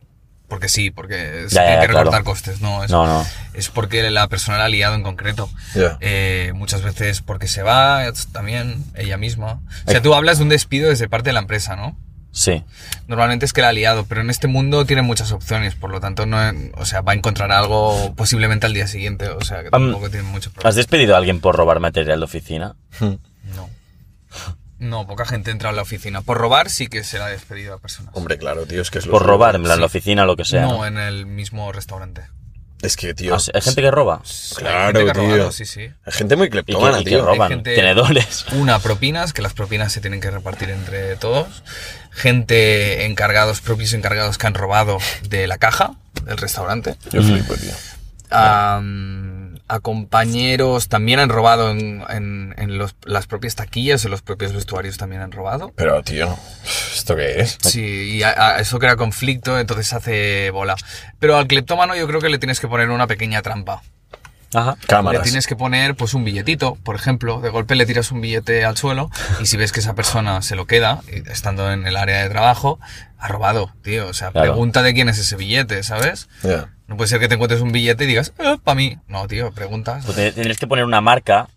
porque sí, porque se Ya, ya, tiene que claro. recortar costes. No, es, No, no. es porque la persona la ha liado en concreto. Ya. Eh, muchas veces porque se va, también ella misma. O sea, tú hablas de un despido desde parte de la empresa, ¿no? Sí. Normalmente es que la ha liado, pero en este mundo tiene muchas opciones, por lo tanto, no, o sea, va a encontrar algo posiblemente al día siguiente, o sea, que Am, tampoco tiene mucho ¿Has problema. despedido a alguien por robar material de oficina? No. Poca gente entra a la oficina. Por robar sí que será despedido a personas. Hombre, claro, tío, es que es lo Por suyo. robar, en plan, Sí. la oficina, lo que sea. no, en el mismo restaurante. Es que, tío. Ah, ¿Hay gente que roba? Claro, Hay gente que ha tío. robado, sí, sí. Hay gente muy ¿Y que, cleptómana, y que tío. roban? gente- Tenedores. Una, propinas, que las propinas se tienen que repartir entre todos. Gente encargados, propios encargados que han robado de la caja del restaurante. Yo flipo, tío. A compañeros también han robado en, en- en los- las propias taquillas, en los propios vestuarios también han robado. Pero, tío, ¿esto qué es? Sí, y a- a eso crea conflicto, entonces hace bola. Pero al cleptómano yo creo que le tienes que poner una pequeña trampa. Ajá. Le Cámaras. tienes que poner pues un billetito, por ejemplo, de golpe le tiras un billete al suelo y si ves que esa persona se lo queda, y estando en el área de trabajo, ha robado, tío. O sea, Claro. pregunta de quién es ese billete, ¿sabes? Ya. No puede ser que te encuentres un billete y digas, para mí. No, tío, preguntas. Pues te- tendrías que poner una marca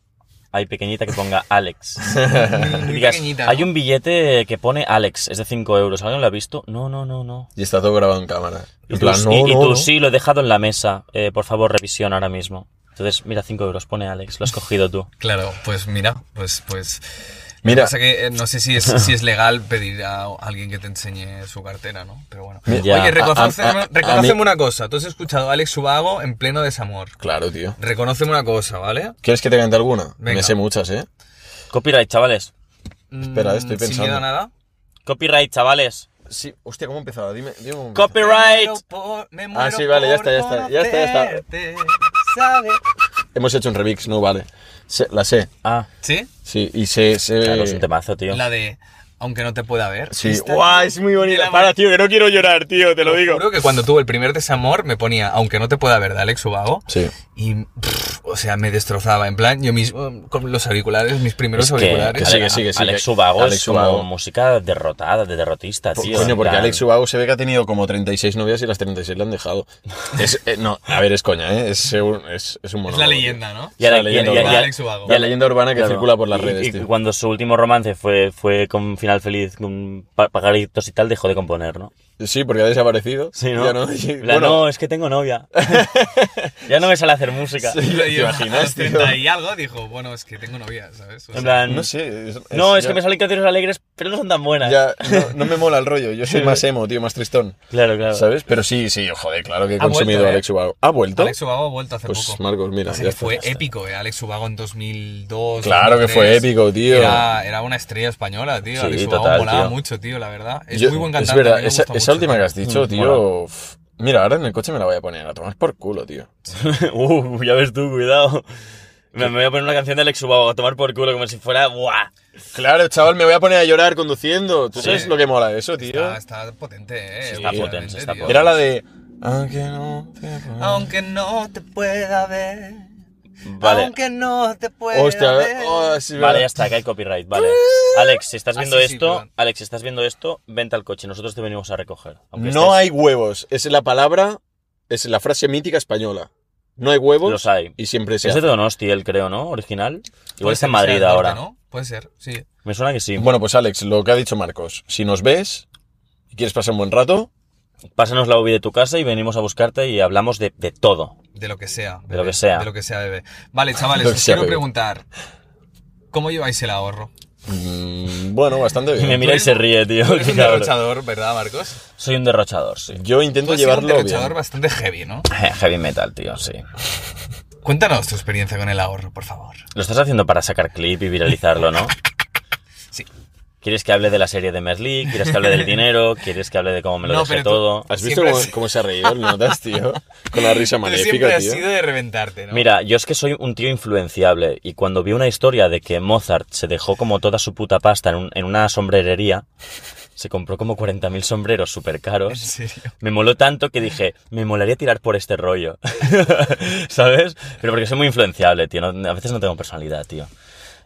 ahí pequeñita que ponga Alex. Muy Y digas, pequeñita, ¿no? hay un billete que pone Alex, es de 5 euros. ¿Alguien lo ha visto? No, no, no, no. Y está todo grabado en cámara. Y En tú, plan, no, y- y no, tú, no. sí, lo he dejado en la mesa. Eh, por favor, revisión ahora mismo. Entonces, mira, 5 euros, pone Alex, lo has cogido tú. Claro, pues mira, pues, pues. Mira. Pasa que eh, no sé si es, si es legal pedir a alguien que te enseñe su cartera, ¿no? Pero bueno. Ya. Oye, mí- una cosa. Tú has escuchado a Alex Subago en pleno desamor. Claro, tío. Reconóceme una cosa, ¿vale? ¿Quieres que te cante alguna? Venga. Me sé muchas, ¿eh? Copyright, chavales. Espera, estoy Mm, Sin pensando. miedo a nada. Copyright, chavales. Sí. Hostia, ¿cómo empezaba? Dime, dime un momento. Copyright. Me muero por- me muero sí, vale, ya está, ya está, ya está, ya está. ¿Sabes? Hemos hecho un remix, no vale. Sé- la sé. Ah, ¿Sí? Sí, y sé... sé... claro, es un temazo, tío. La de Aunque no te pueda ver. Sí. ¡Guau! Es muy bonita. Para, tío, que no quiero llorar, tío, te lo digo. Juro que cuando tuve el primer desamor me ponía, aunque no te pueda ver, de Alex Ubago. Sí. Y, pff, o sea, me destrozaba. En plan, yo mismo, con los auriculares, mis primeros Es que, auriculares. que sigue, sigue, sigue. Alex Subago Alex es como Ubago. música derrotada, de derrotista, tío. Coño, porque plan- Alex Subago se ve que ha tenido como 36 novias y las 36 le han dejado. Es, eh, no, a ver, es coña, ¿eh? Es, un- es, es un Es monólogo. la tío. leyenda, ¿no? Y ahora- Es la leyenda y- y- urbana. y- Alex Ubago. La leyenda urbana que Claro. circula por las Y- redes, y, tío. cuando su último romance fue, fue con final feliz, con pa- pagaritos y tal, dejó de componer, ¿no? Sí, porque ha desaparecido. Sí, ¿no? Ya no. y- bueno, no, es que tengo novia. ya no me sale hacer música. Sí. Y lo- y ¿Te imaginas, a los tío? 30 y algo dijo, bueno, es que tengo novia, ¿sabes? O En sea, plan, no sé. es- no, es ya- que me salen canciones alegres, pero no son tan buenas. Ya, no, no me mola el rollo. Yo soy más emo, tío, más tristón. Claro, claro. ¿Sabes? Pero sí, sí, joder, claro que he Ha vuelto, consumido ¿eh? Alex Subago. ¿Ha vuelto? Alex Ubago ha vuelto hace Pues, poco. Marcos, mira, Pasa ya que está. fue épico, ¿eh? Alex Ubago en 2002. Claro que fue 2003. épico, tío. Era, era una estrella española, tío. Sí, Alex Ubago total, molaba tío. mucho, tío, la verdad. Es Yo- muy buen cantante. Es verdad, a mí me esa, gusta esa mucho, última tío. que has dicho, Mm, tío. uf. Mira, ahora en el coche me la voy a poner a tomar por culo, tío. uh, ya ves tú, cuidado. Me, me voy a poner una canción de Alex Subago a tomar por culo como si fuera... ¡Buah! Claro, chaval, me voy a poner a llorar conduciendo. ¿Tú Sí. sabes lo que mola eso, tío? Está, está potente, ¿eh? Sí, está potente, está potente. Era la de. Aunque no te pueda- Aunque no te pueda ver. Vale. Aunque no te pueda Hostia, ver. oh, sí, Vale, ya está, que hay copyright, vale. Alex, si estás Ah, viendo sí, sí, esto, perdón. Alex, si estás viendo esto, vente al coche, nosotros te venimos a recoger. Aunque No estés- hay huevos. Es la palabra. Es la frase mítica española. No hay huevos. Los hay. Y siempre se Es de. Donosti, él creo, ¿no? Original. Igual está en Madrid norte, ahora. ¿no? Puede ser, sí. Me suena que sí. Bueno, pues Alex, lo que ha dicho Marcos. Si nos ves y quieres pasar un buen rato, Pásanos la UBI de tu casa y venimos a buscarte y hablamos de, de todo. De lo que sea. De lo que sea. De lo que sea, bebé. Vale, chavales, os quiero bebé. preguntar. ¿Cómo lleváis el ahorro? Mm, bueno, bastante Y me bien. mira y se ríe, tío. Eres qué un derrochador, ¿verdad, Marcos? Soy un derrochador, sí. Yo Tú intento has sido un llevarlo derrochador bien. bastante heavy, ¿no? Heavy metal, tío, sí. Cuéntanos tu experiencia con el ahorro, por favor. Lo estás haciendo para sacar clip y viralizarlo, ¿no? Sí. ¿Quieres que hable de la serie de Merlí? ¿Quieres que hable del dinero? ¿Quieres que hable de cómo me lo No, dejé todo? ¿Has visto cómo, has- cómo se ha reído el notas, tío? Con la risa maléfica, siempre has tío. sido de reventarte, ¿no? Mira, yo es que soy un tío influenciable y cuando vi una historia de que Mozart se dejó como toda su puta pasta en, un- en una sombrerería, se compró como 40.000 sombreros súper En caros. serio. Me moló tanto que dije, me molaría tirar por este rollo. ¿Sabes? Pero porque soy muy influenciable, tío. no- a veces no tengo personalidad, tío.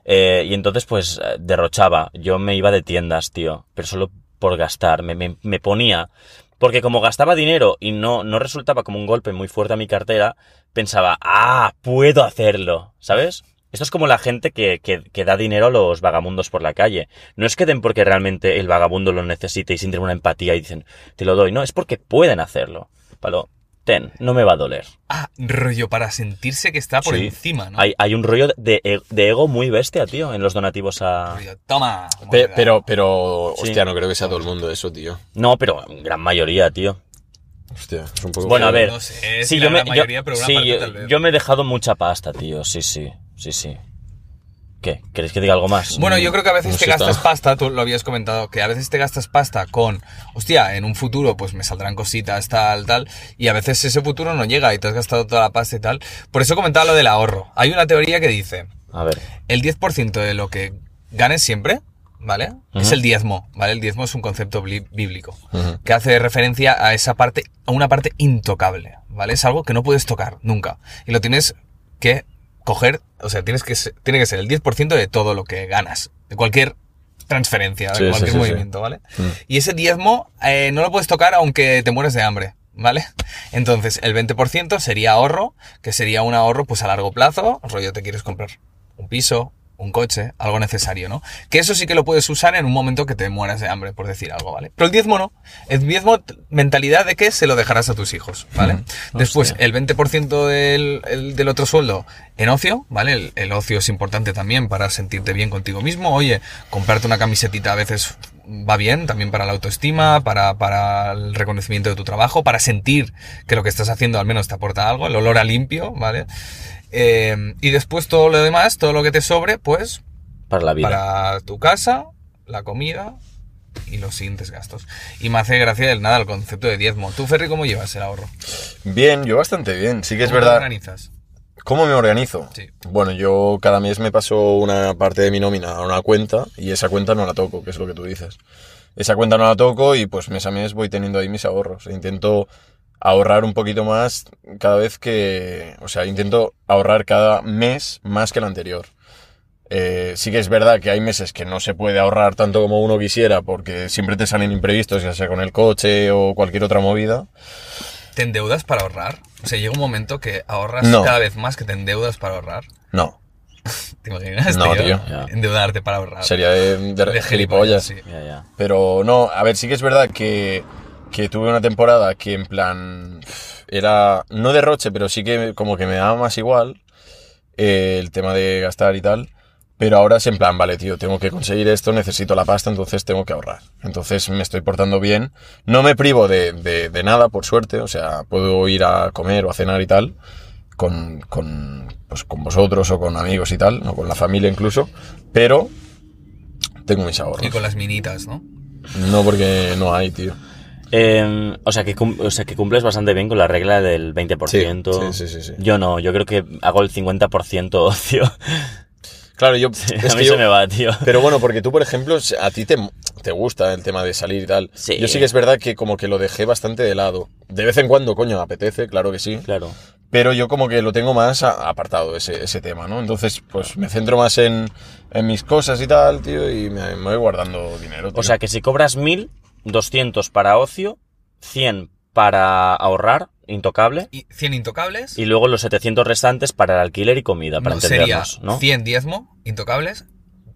Eh, y entonces, pues, eh, derrochaba. Yo me iba de tiendas, tío. Pero solo por gastar. Me, me- ponía. Porque como gastaba dinero y no, no resultaba como un golpe muy fuerte a mi cartera, pensaba, ah, puedo hacerlo. ¿Sabes? Esto es como la gente que, que, que da dinero a los vagamundos por la calle. No es que den porque realmente el vagabundo lo necesite y sienten una empatía y dicen, te lo doy. No, es porque pueden hacerlo. Palo, ten, no me va a doler. Ah, rollo para sentirse que está por Sí. encima, ¿no? Hay, hay un rollo de, de ego muy bestia, tío, en los donativos a... Rollo, toma. Pe- pero, pero, Sí. hostia, no creo que sea todo el mundo eso, tío. No, pero en gran mayoría, tío. Hostia, es un poco... Bueno, a ver. No sé sí, si yo la me, gran mayoría, yo, sí, parte yo- tal vez. yo me he dejado mucha pasta, tío. Sí, sí. Sí, sí. ¿Qué? ¿Queréis que diga algo más? Bueno, yo creo que a veces No te gastas pasta, tú lo habías comentado, que a veces te gastas pasta con, hostia, en un futuro pues me saldrán cositas, tal, tal, y a veces ese futuro no llega y te has gastado toda la pasta y tal. Por eso comentaba lo del ahorro. Hay una teoría que dice, A ver. el 10% de lo que ganes siempre, ¿vale? Es el diezmo, ¿vale? El diezmo es un concepto bli- bíblico Ujú. que hace referencia a esa parte, a una parte intocable, ¿vale? Es algo que no puedes tocar nunca y lo tienes que coger, o sea, tienes que ser- tiene que ser el 10% de todo lo que ganas, de cualquier transferencia, de Sí, cualquier sí, sí. movimiento, ¿vale? Mm. Y ese diezmo eh, no lo puedes tocar aunque te mueres de hambre, ¿vale? Entonces, el 20% sería ahorro, que sería un ahorro pues a largo plazo, rollo te quieres comprar un piso, un coche, algo necesario, ¿no? Que eso sí que lo puedes usar en un momento que te mueras de hambre, por decir algo, ¿vale? Pero el diezmo no. El diezmo, mentalidad de que se lo dejarás a tus hijos, ¿vale? Después, Hostia. el 20% del, el- del otro sueldo en ocio, ¿vale? El, el ocio es importante también para sentirte bien contigo mismo. Oye, comprarte una camisetita a veces va bien, también para la autoestima, para, para el reconocimiento de tu trabajo, para sentir que lo que estás haciendo al menos te aporta algo, el olor a limpio, ¿vale? Eh, y después todo lo demás, todo lo que te sobre, pues Para la vida. para tu casa, la comida y los siguientes gastos. Y me hace gracia del nada el concepto de diezmo. ¿Tú, Ferry, cómo llevas el ahorro? Bien, yo bastante bien. Sí que es ¿Cómo te verdad. organizas? ¿Cómo me organizo? Sí. Bueno, yo cada mes me paso una parte de mi nómina a una cuenta y esa cuenta no la toco, que es lo que tú dices. Esa cuenta no la toco y pues mes a mes voy teniendo ahí mis ahorros. E intento ahorrar un poquito más cada vez que... O sea, intento ahorrar cada mes más que el anterior. Eh, sí que es verdad que hay meses que no se puede ahorrar tanto como uno quisiera porque siempre te salen imprevistos, ya sea con el coche o cualquier otra movida. ¿Te endeudas para ahorrar? O sea, llega un momento que ahorras No. cada vez más que te endeudas para ahorrar. No, ¿Te imaginas, No, tío? Endeudarte para ahorrar. sería de, de, De gilipollas. sí. Pero no, a ver, sí que es verdad que, que tuve una temporada que en plan era no derroche, pero sí que como que me daba más igual eh, el tema de gastar y tal. Pero ahora es en plan, vale, tío, tengo que conseguir esto, necesito la pasta, entonces tengo que ahorrar. Entonces me estoy portando bien. No me privo de, de- de nada, por suerte. O sea, puedo ir a comer o a cenar y tal. Con, con, pues, con vosotros o con amigos y tal, o con la familia incluso. Pero tengo mis ahorros. Y con las minitas, ¿no? No porque no hay, tío. Eh, o, sea que o sea que cumples bastante bien con la regla del 20%. Sí, sí, sí, sí, sí. Yo no, yo creo que hago el 50% ocio. Claro, yo... a es mí que se yo- me va, tío. Pero bueno, porque tú, por ejemplo, a ti te, te gusta el tema de salir y tal. Sí. Yo sí que es verdad que como que lo dejé bastante de lado. De vez en cuando, coño, apetece, claro que sí. Claro. Pero yo como que lo tengo más a- apartado, ese, ese tema, ¿no? Entonces, pues me centro más en, en mis cosas y tal, tío, y me, me voy guardando dinero, tío. O sea que si cobras 1000, 200 para ocio, 100 para ahorrar, intocable, Y 100 intocables. y luego los 700 restantes para el alquiler y comida, para no, sería entendernos, ¿no? 100 diezmo, intocables,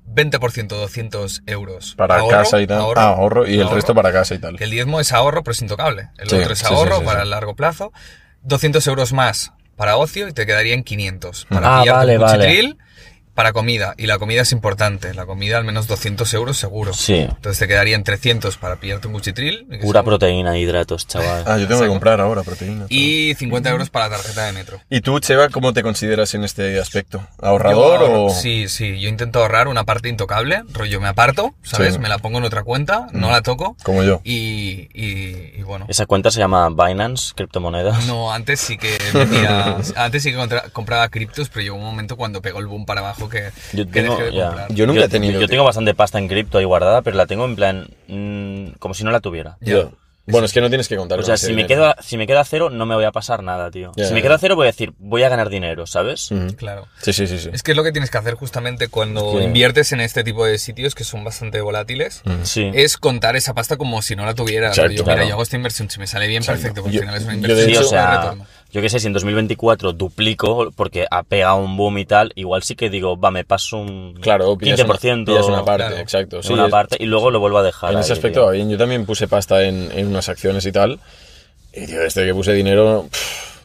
20% 200 euros. para ahorro, casa y tal. ahorro, ah, ahorro, y el ahorro. resto para casa y tal. Que el diezmo es ahorro, pero es intocable. El Sí, otro es sí, sí, ahorro sí, para sí. el largo plazo. 200 euros más para ocio y te quedarían 500. Para Ah, pillarte vale, vale. Para comida. Y la comida es importante. La comida al menos 200 euros seguro. Sí. Entonces te quedarían 300 para pillarte un cuchitril. Pura proteína, hidratos, chaval. Ah, yo tengo que comprar ahora proteína. Y 50 euros para la tarjeta de metro. ¿Y tú, Cheva, cómo te consideras en este aspecto? ¿Ahorrador ahorro- o...? Sí, sí. Yo intento ahorrar una parte intocable. Rollo, me aparto, ¿sabes? Sí. Me la pongo en otra cuenta, no la toco. Como yo. Y, y, y bueno. Esa cuenta se llama Binance, criptomonedas. No, antes sí que metía- antes sí que compraba criptos, pero llegó un momento cuando pegó el boom para abajo que, Yo que tengo, de comprar. Yo nunca he tenido, Yo tío. tengo bastante pasta en cripto ahí guardada, pero la tengo en plan. mm, como si no la tuviera. Yo. Bueno, es que no tienes que contar O sea, si me, dinero. quedo a, si me quedo a cero, no me voy a pasar nada, tío. Si me ya. quedo a cero, voy a decir, voy a ganar dinero, ¿sabes? Claro. Sí, sí, sí, sí. Es que es lo que tienes que hacer justamente cuando Es que- inviertes en este tipo de sitios que son bastante volátiles. Sí. Es contar esa pasta como si no la tuviera. Rollo, Mira, yo hago esta inversión, si me sale bien, Exacto. perfecto, porque Yo- al final es una yo, inversión de Sí, hecho- o de sea, retorno. Yo qué sé, si en 2024 duplico, porque ha pegado un boom y tal, igual sí que digo, va, me paso un Claro, pillas 15%. una, una parte, claro. exacto. Sí, una es- parte y luego lo vuelvo a dejar. en ese ahí, aspecto bien. Yo también puse pasta en, en unas acciones y tal. Y, tío, desde que puse dinero, pff,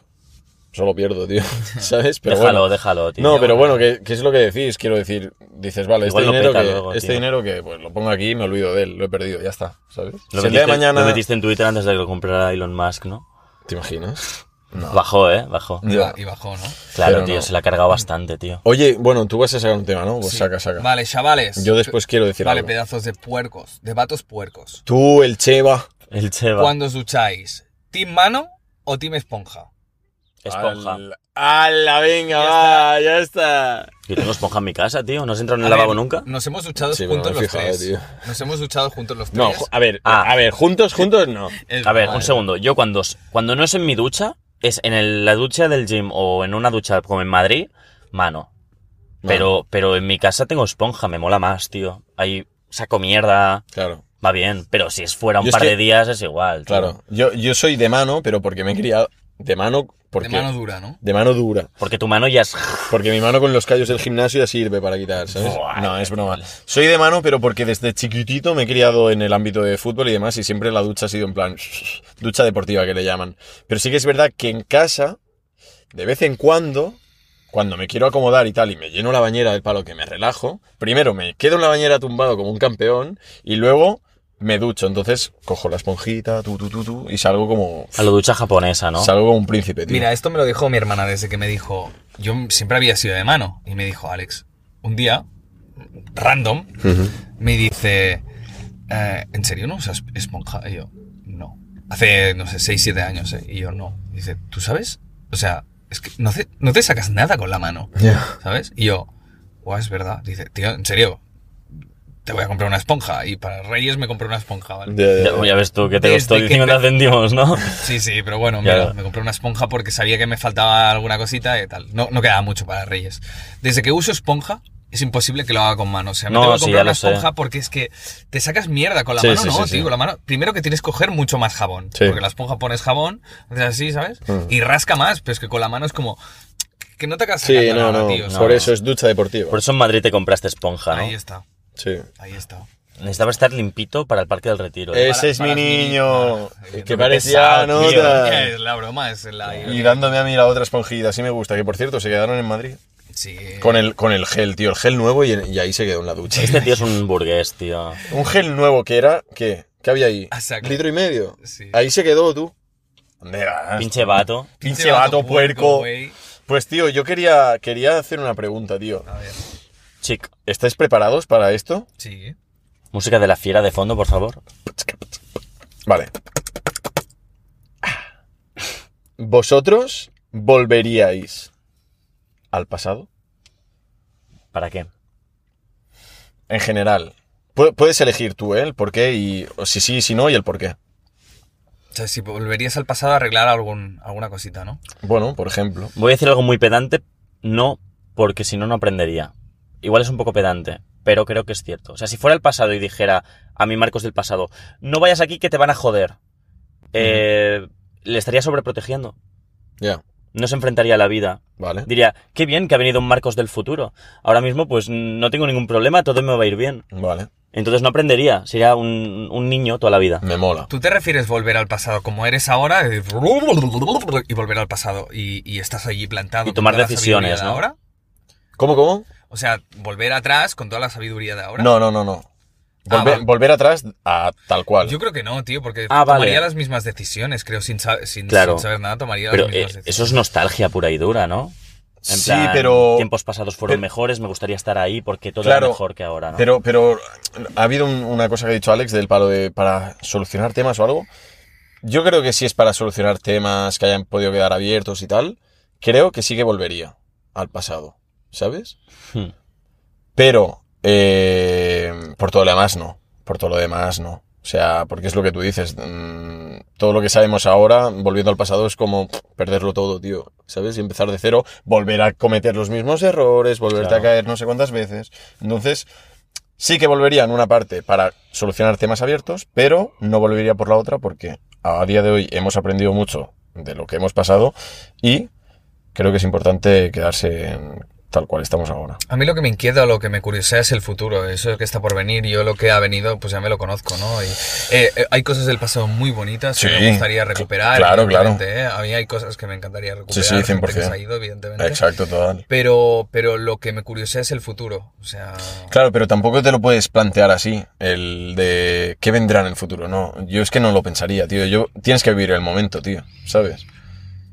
solo pierdo, tío. ¿Sabes? Pero déjalo, bueno. déjalo, tío. No, pero bueno, ¿qué, qué es lo que decís? Quiero decir, dices, vale, este Igual dinero, que, luego, este tío. dinero que pues, lo pongo aquí y me olvido de él, lo he perdido, ya está, ¿sabes? Lo si el día de mañana... lo metiste en Twitter antes de que lo comprara Elon Musk, ¿no? ¿Te imaginas? No. Bajó, ¿eh? Bajó. Y, Ya. ba- y bajó, ¿no? Claro, Pero tío, no. se la ha cargado bastante, tío. Oye, bueno, tú vas a sacar un tema, ¿no? Pues Sí. saca, saca. Vale, chavales. Yo después quiero decir Vale, algo. pedazos de puercos, de vatos puercos. Tú, el Cheva. El Cheva. Cuando os ducháis, ¿team mano o team esponja? Esponja. Al- ¡Hala, venga, Ya va! Ya está. Yo tengo esponja en mi casa, tío. ¿No has entrado en A el lavabo ver, nunca? Nos hemos duchado Sí, juntos no los fijado, tres. tío. Nos hemos duchado juntos los tres. No, a ver, Ah. a ver, juntos, juntos no. Es A ver, un segundo. Yo cuando, cuando no es en mi ducha, es en el- la ducha del gym o en una ducha como en Madrid, mano. Pero, pero en mi casa tengo esponja, me mola más, tío. Ahí saco mierda, Claro, va bien. Pero si es fuera un Yo par que- de días es igual. tío. claro. Yo, yo soy de mano, pero porque me he criado de mano, porque De mano dura, ¿no? de mano dura. Porque tu mano ya es... Porque mi mano con los callos del gimnasio ya sirve para quitar, ¿sabes? Buah, no, es broma. Soy de mano, pero porque desde chiquitito me he criado en el ámbito de fútbol y demás, y siempre la ducha ha sido en plan ducha deportiva que le llaman. Pero sí que es verdad que en casa, de vez en cuando, cuando me quiero acomodar y tal, y me lleno la bañera del palo que me relajo, primero me quedo en la bañera tumbado como un campeón, y luego me ducho. Entonces cojo la esponjita, tú, tú, tú, tú, y salgo como. A la ducha japonesa, ¿no? Salgo como un príncipe, tío. Mira, esto me lo dijo mi hermana desde que me dijo. Yo siempre había sido de mano. Y me dijo, Alex, un día, random, me dice, eh, ¿en serio no usas esponja? Y yo, no. Hace, no sé, 6, 7 años, ¿eh? Y yo, no. Dice, ¿tú sabes? O sea, es que no, hace- no te sacas nada con la mano, Ya. ¿sabes? Y yo, guau, es verdad. Dice, tío, en serio, te voy a comprar una esponja. Y para Reyes me compré una esponja, ¿vale? Ya, ya, Ya, ves tú que te Desde costó que 50 te- céntimos, ¿no? Sí, sí, pero bueno, mira, me compré una esponja porque sabía que me faltaba alguna cosita y tal. No, no quedaba mucho para Reyes. Desde que uso esponja, es imposible que lo haga con mano. O sea, me No, tengo que sí, comprar una lo sé. esponja porque es que te sacas mierda con la Sí, mano, sí, ¿no? sí, tío, sí. con la mano. Primero que tienes que coger mucho más jabón. Sí. Porque la esponja pones jabón, haces así, ¿sabes? Mm. Y rasca más, pero es que con la mano es como. Que no te acabas Sí, no, nada, no. tío. Por eso es ducha deportiva. Por eso en Madrid te compraste esponja, ¿no? Ahí está, Sí. ahí está. Necesitaba estar limpito para el Parque del Retiro. ¿eh? Ese es mi para mí, niño. no, que parecía nota. Es la broma, es la. Y dándome a mí la otra esponjita, así me gusta. Que por cierto, se quedaron en Madrid. Sí. Con el, con el gel, tío. El gel nuevo y, y ahí se quedó en la ducha. Este tío es un burgués, tío. Un gel nuevo que era. ¿Qué? ¿Qué había ahí? Exacto. Litro y medio. Sí. Ahí se quedó tú. ¿Dónde vas? Pinche vato. Pinche vato puerco. güey. Pues tío, yo quería, quería hacer una pregunta, tío. A ver. Chic. ¿Estáis preparados para esto? Sí. Música de la fiera de fondo, por favor. Vale. ¿Vosotros volveríais al pasado? ¿Para qué? En general. Pu- Puedes elegir tú, ¿eh? El por qué y o si sí, si no y el por qué. O sea, si volverías al pasado a arreglar algún, alguna cosita, ¿no? Bueno, por ejemplo. Voy a decir algo muy pedante, no, porque si no, no aprendería. Igual es un poco pedante, pero creo que es cierto. O sea, si fuera el pasado y dijera a mi Marcos del pasado, no vayas aquí que te van a joder, eh, le estaría sobreprotegiendo. Ya, No se enfrentaría a la vida. vale. Diría, qué bien que ha venido un Marcos del futuro. Ahora mismo, pues no tengo ningún problema, todo me va a ir bien. Vale. Entonces no aprendería, sería un, un niño toda la vida. Me mola. ¿Tú te refieres volver al pasado como eres ahora y volver al pasado y, y estás allí plantado? Y tomar decisiones, ¿no? ahora? ¿Cómo, cómo? O sea, volver atrás con toda la sabiduría de ahora. No, no, no, no. Ah, Volver, vale. volver atrás a tal cual. Yo creo que no, tío, porque Ah, vale. tomaría las mismas decisiones, creo, sin, sin, Claro. sin saber nada, tomaría Pero las eh, mismas eso decisiones. es nostalgia pura y dura, ¿no? En Sí, plan, pero- Tiempos pasados fueron pero- mejores, me gustaría estar ahí porque todo Claro, era mejor que ahora, ¿no? Pero, pero ha habido un- una cosa que ha dicho Alex del palo de para solucionar temas o algo. Yo creo que si es para solucionar temas que hayan podido quedar abiertos y tal, creo que sí que volvería al pasado, ¿sabes? Hmm. Pero, eh, por todo lo demás no. Por todo lo demás no. O sea, porque es lo que tú dices. mm, todo lo que sabemos ahora, volviendo al pasado, es como pff, perderlo todo, tío. ¿Sabes? Y empezar de cero, volver a cometer los mismos errores, volverte Claro. a caer no sé cuántas veces. Entonces, sí que volvería en una parte para solucionar temas abiertos, pero no volvería por la otra porque a día de hoy hemos aprendido mucho de lo que hemos pasado y creo que es importante quedarse en tal cual estamos ahora. A mí lo que me inquieta o lo que me curiosea es el futuro, eso que está por venir. Yo lo que ha venido, pues ya me lo conozco, ¿no? Y, eh, eh, hay cosas del pasado muy bonitas que Sí, me gustaría recuperar. claro, claro. ¿eh? A mí hay cosas que me encantaría recuperar. Sí, sí, gente 100%. que se ha ido, evidentemente. Exacto, total. Pero, pero lo que me curiosea es el futuro. O sea, Claro, pero tampoco te lo puedes plantear así, el de qué vendrá en el futuro, no. Yo es que no lo pensaría, tío. Yo tienes que vivir el momento, tío, ¿sabes?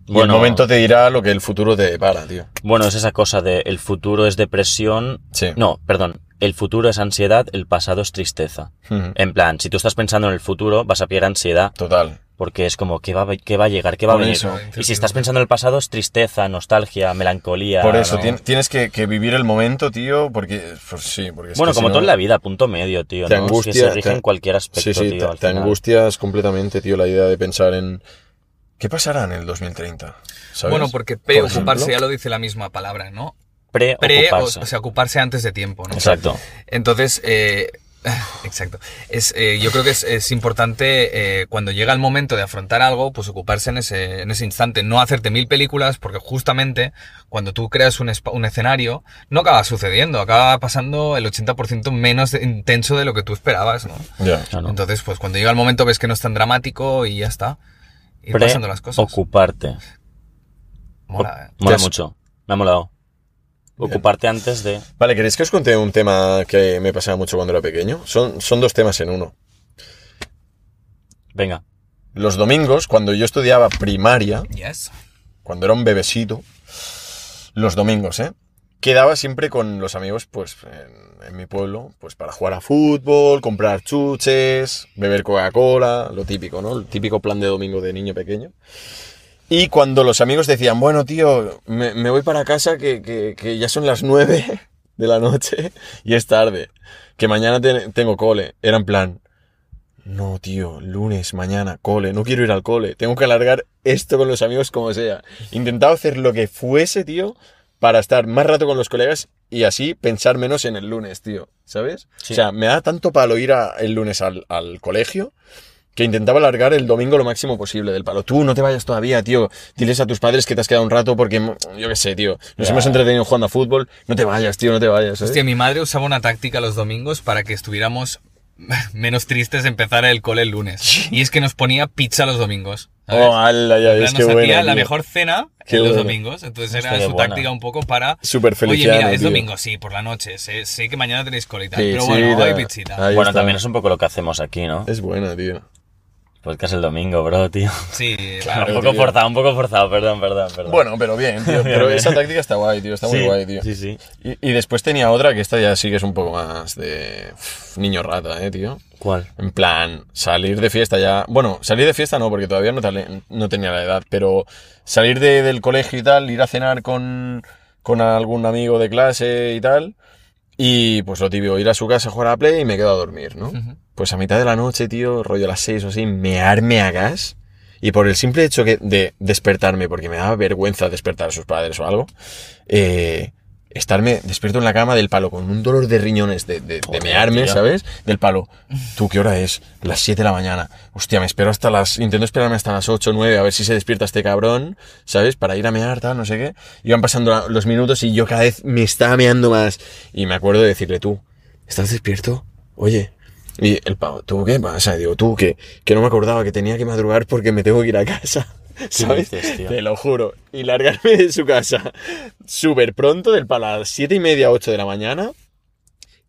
Y Bueno. el momento te dirá lo que el futuro te depara, tío. Bueno, es esa cosa de el futuro es depresión. Sí. No, perdón. El futuro es ansiedad, el pasado es tristeza. En plan, si tú estás pensando en el futuro, vas a pillar ansiedad. Total. Porque es como, ¿qué va, a- qué va a llegar? ¿Qué va a venir? eso. Y si estás pensando en el pasado, es tristeza, nostalgia, melancolía. Por eso, tienes que, que vivir el momento, tío, porque... Pues sí, porque es Bueno, que como si todo en la vida, punto medio, tío. Te ¿no? Es angustia, que se rige te- en cualquier aspecto, Sí, sí, tío. te, al te final. angustias completamente, tío, la idea de pensar en... ¿Qué pasará en el 2030? ¿Sabes? bueno, porque Por preocuparse ejemplo. ya lo dice la misma palabra, ¿no? Preocuparse. Pre, o, o sea, ocuparse antes de tiempo, ¿no? Exacto. Entonces, eh, exacto. Es, eh, yo creo que es, es importante eh, cuando llega el momento de afrontar algo, pues ocuparse en ese, en ese instante. No hacerte mil películas, porque justamente cuando tú creas un, un escenario, no acaba sucediendo, acaba pasando el 80% menos de- intenso de lo que tú esperabas, ¿no? Ya. Claro. Entonces, pues cuando llega el momento ves que no es tan dramático y ya está. Y pasando las cosas. Ocuparte. Mola, ¿eh? Mola has- mucho. Me ha molado. Ocuparte antes de... Vale, ¿queréis que os conté un tema que me pasaba mucho cuando era pequeño? Son, son dos temas en uno. Venga. Los domingos, cuando yo estudiaba primaria, Yes. cuando era un bebecito, los domingos, ¿eh? Quedaba siempre con los amigos, pues, en, mi pueblo, pues para jugar a fútbol, comprar chuches, beber Coca-Cola, lo típico, ¿no? El típico plan de domingo de niño pequeño. Y cuando los amigos decían, bueno, tío, me, voy para casa que, que- ya son las nueve de la noche y es tarde, que mañana te- tengo cole, era en plan, no, tío, lunes, mañana, cole, no quiero ir al cole, tengo que alargar esto con los amigos como sea. Intentaba hacer lo que fuese, tío, para estar más rato con los colegas y así pensar menos en el lunes, tío, ¿sabes? Sí. O sea, me da tanto palo ir a- el lunes al, al colegio que intentaba alargar el domingo lo máximo posible del palo. Tú no te vayas todavía, tío. Diles a tus padres que te has quedado un rato porque, yo qué sé, tío. Nos hemos entretenido jugando a fútbol. No te vayas, tío, no te vayas. ¿sabes? Hostia, mi madre usaba una táctica los domingos para que estuviéramos menos tristes de empezar el cole el lunes. Y es que nos ponía pizza los domingos. ¿sabes? Oh, ala, ya ves, nos hacía la tío. mejor cena Qué en los bueno. domingos. Entonces era su buena. táctica un poco para... Súper Oye, feliciano, mira, es tío. domingo, sí, por la noche. Sé, sé que mañana tenéis cole y tal. Sí, pero sí, bueno, hay pizzita. Ahí bueno, está. también es un poco lo que hacemos aquí, ¿no? Es buena, tío. Podcast el domingo, bro, tío. Sí, Claro, un poco tío. forzado, un poco forzado, perdón, perdón, perdón. Bueno, pero bien, tío. Pero esa táctica está guay, tío. Está muy Sí, guay, tío. Sí, sí. Y, y después tenía otra que esta ya sí que es un poco más de uf, niño rata, eh, tío. ¿Cuál? En plan, salir de fiesta ya. Bueno, salir de fiesta no, porque todavía no, tale- no tenía la edad, pero salir de- del colegio y tal, ir a cenar con, con algún amigo de clase y tal. Y pues lo típico, ir a su casa a jugar a Play y me quedo a dormir, ¿no? Pues a mitad de la noche, tío, rollo a las seis o así, mearme a gas. Y por el simple hecho que de despertarme, porque me daba vergüenza despertar a sus padres o algo, eh, estarme despierto en la cama del palo con un dolor de riñones de, de, de mearme. ¿sabes? Del palo. ¿Tú qué hora es? Las 7 de la mañana. Hostia, me espero hasta las... Intento esperarme hasta las 8 o 9 a ver si se despierta este cabrón, ¿sabes? Para ir a mear, tal, no sé qué. Iban pasando los minutos y yo cada vez me estaba meando más. Y me acuerdo de decirle, tú, ¿estás despierto? Oye. Y el pavo, ¿tú qué pasa? Digo, tú, que, que no me acordaba que tenía que madrugar porque me tengo que ir a casa. ¿Sabes? dices? Te lo juro. Y largarme de su casa súper pronto, del para las siete y media, 8 de la mañana.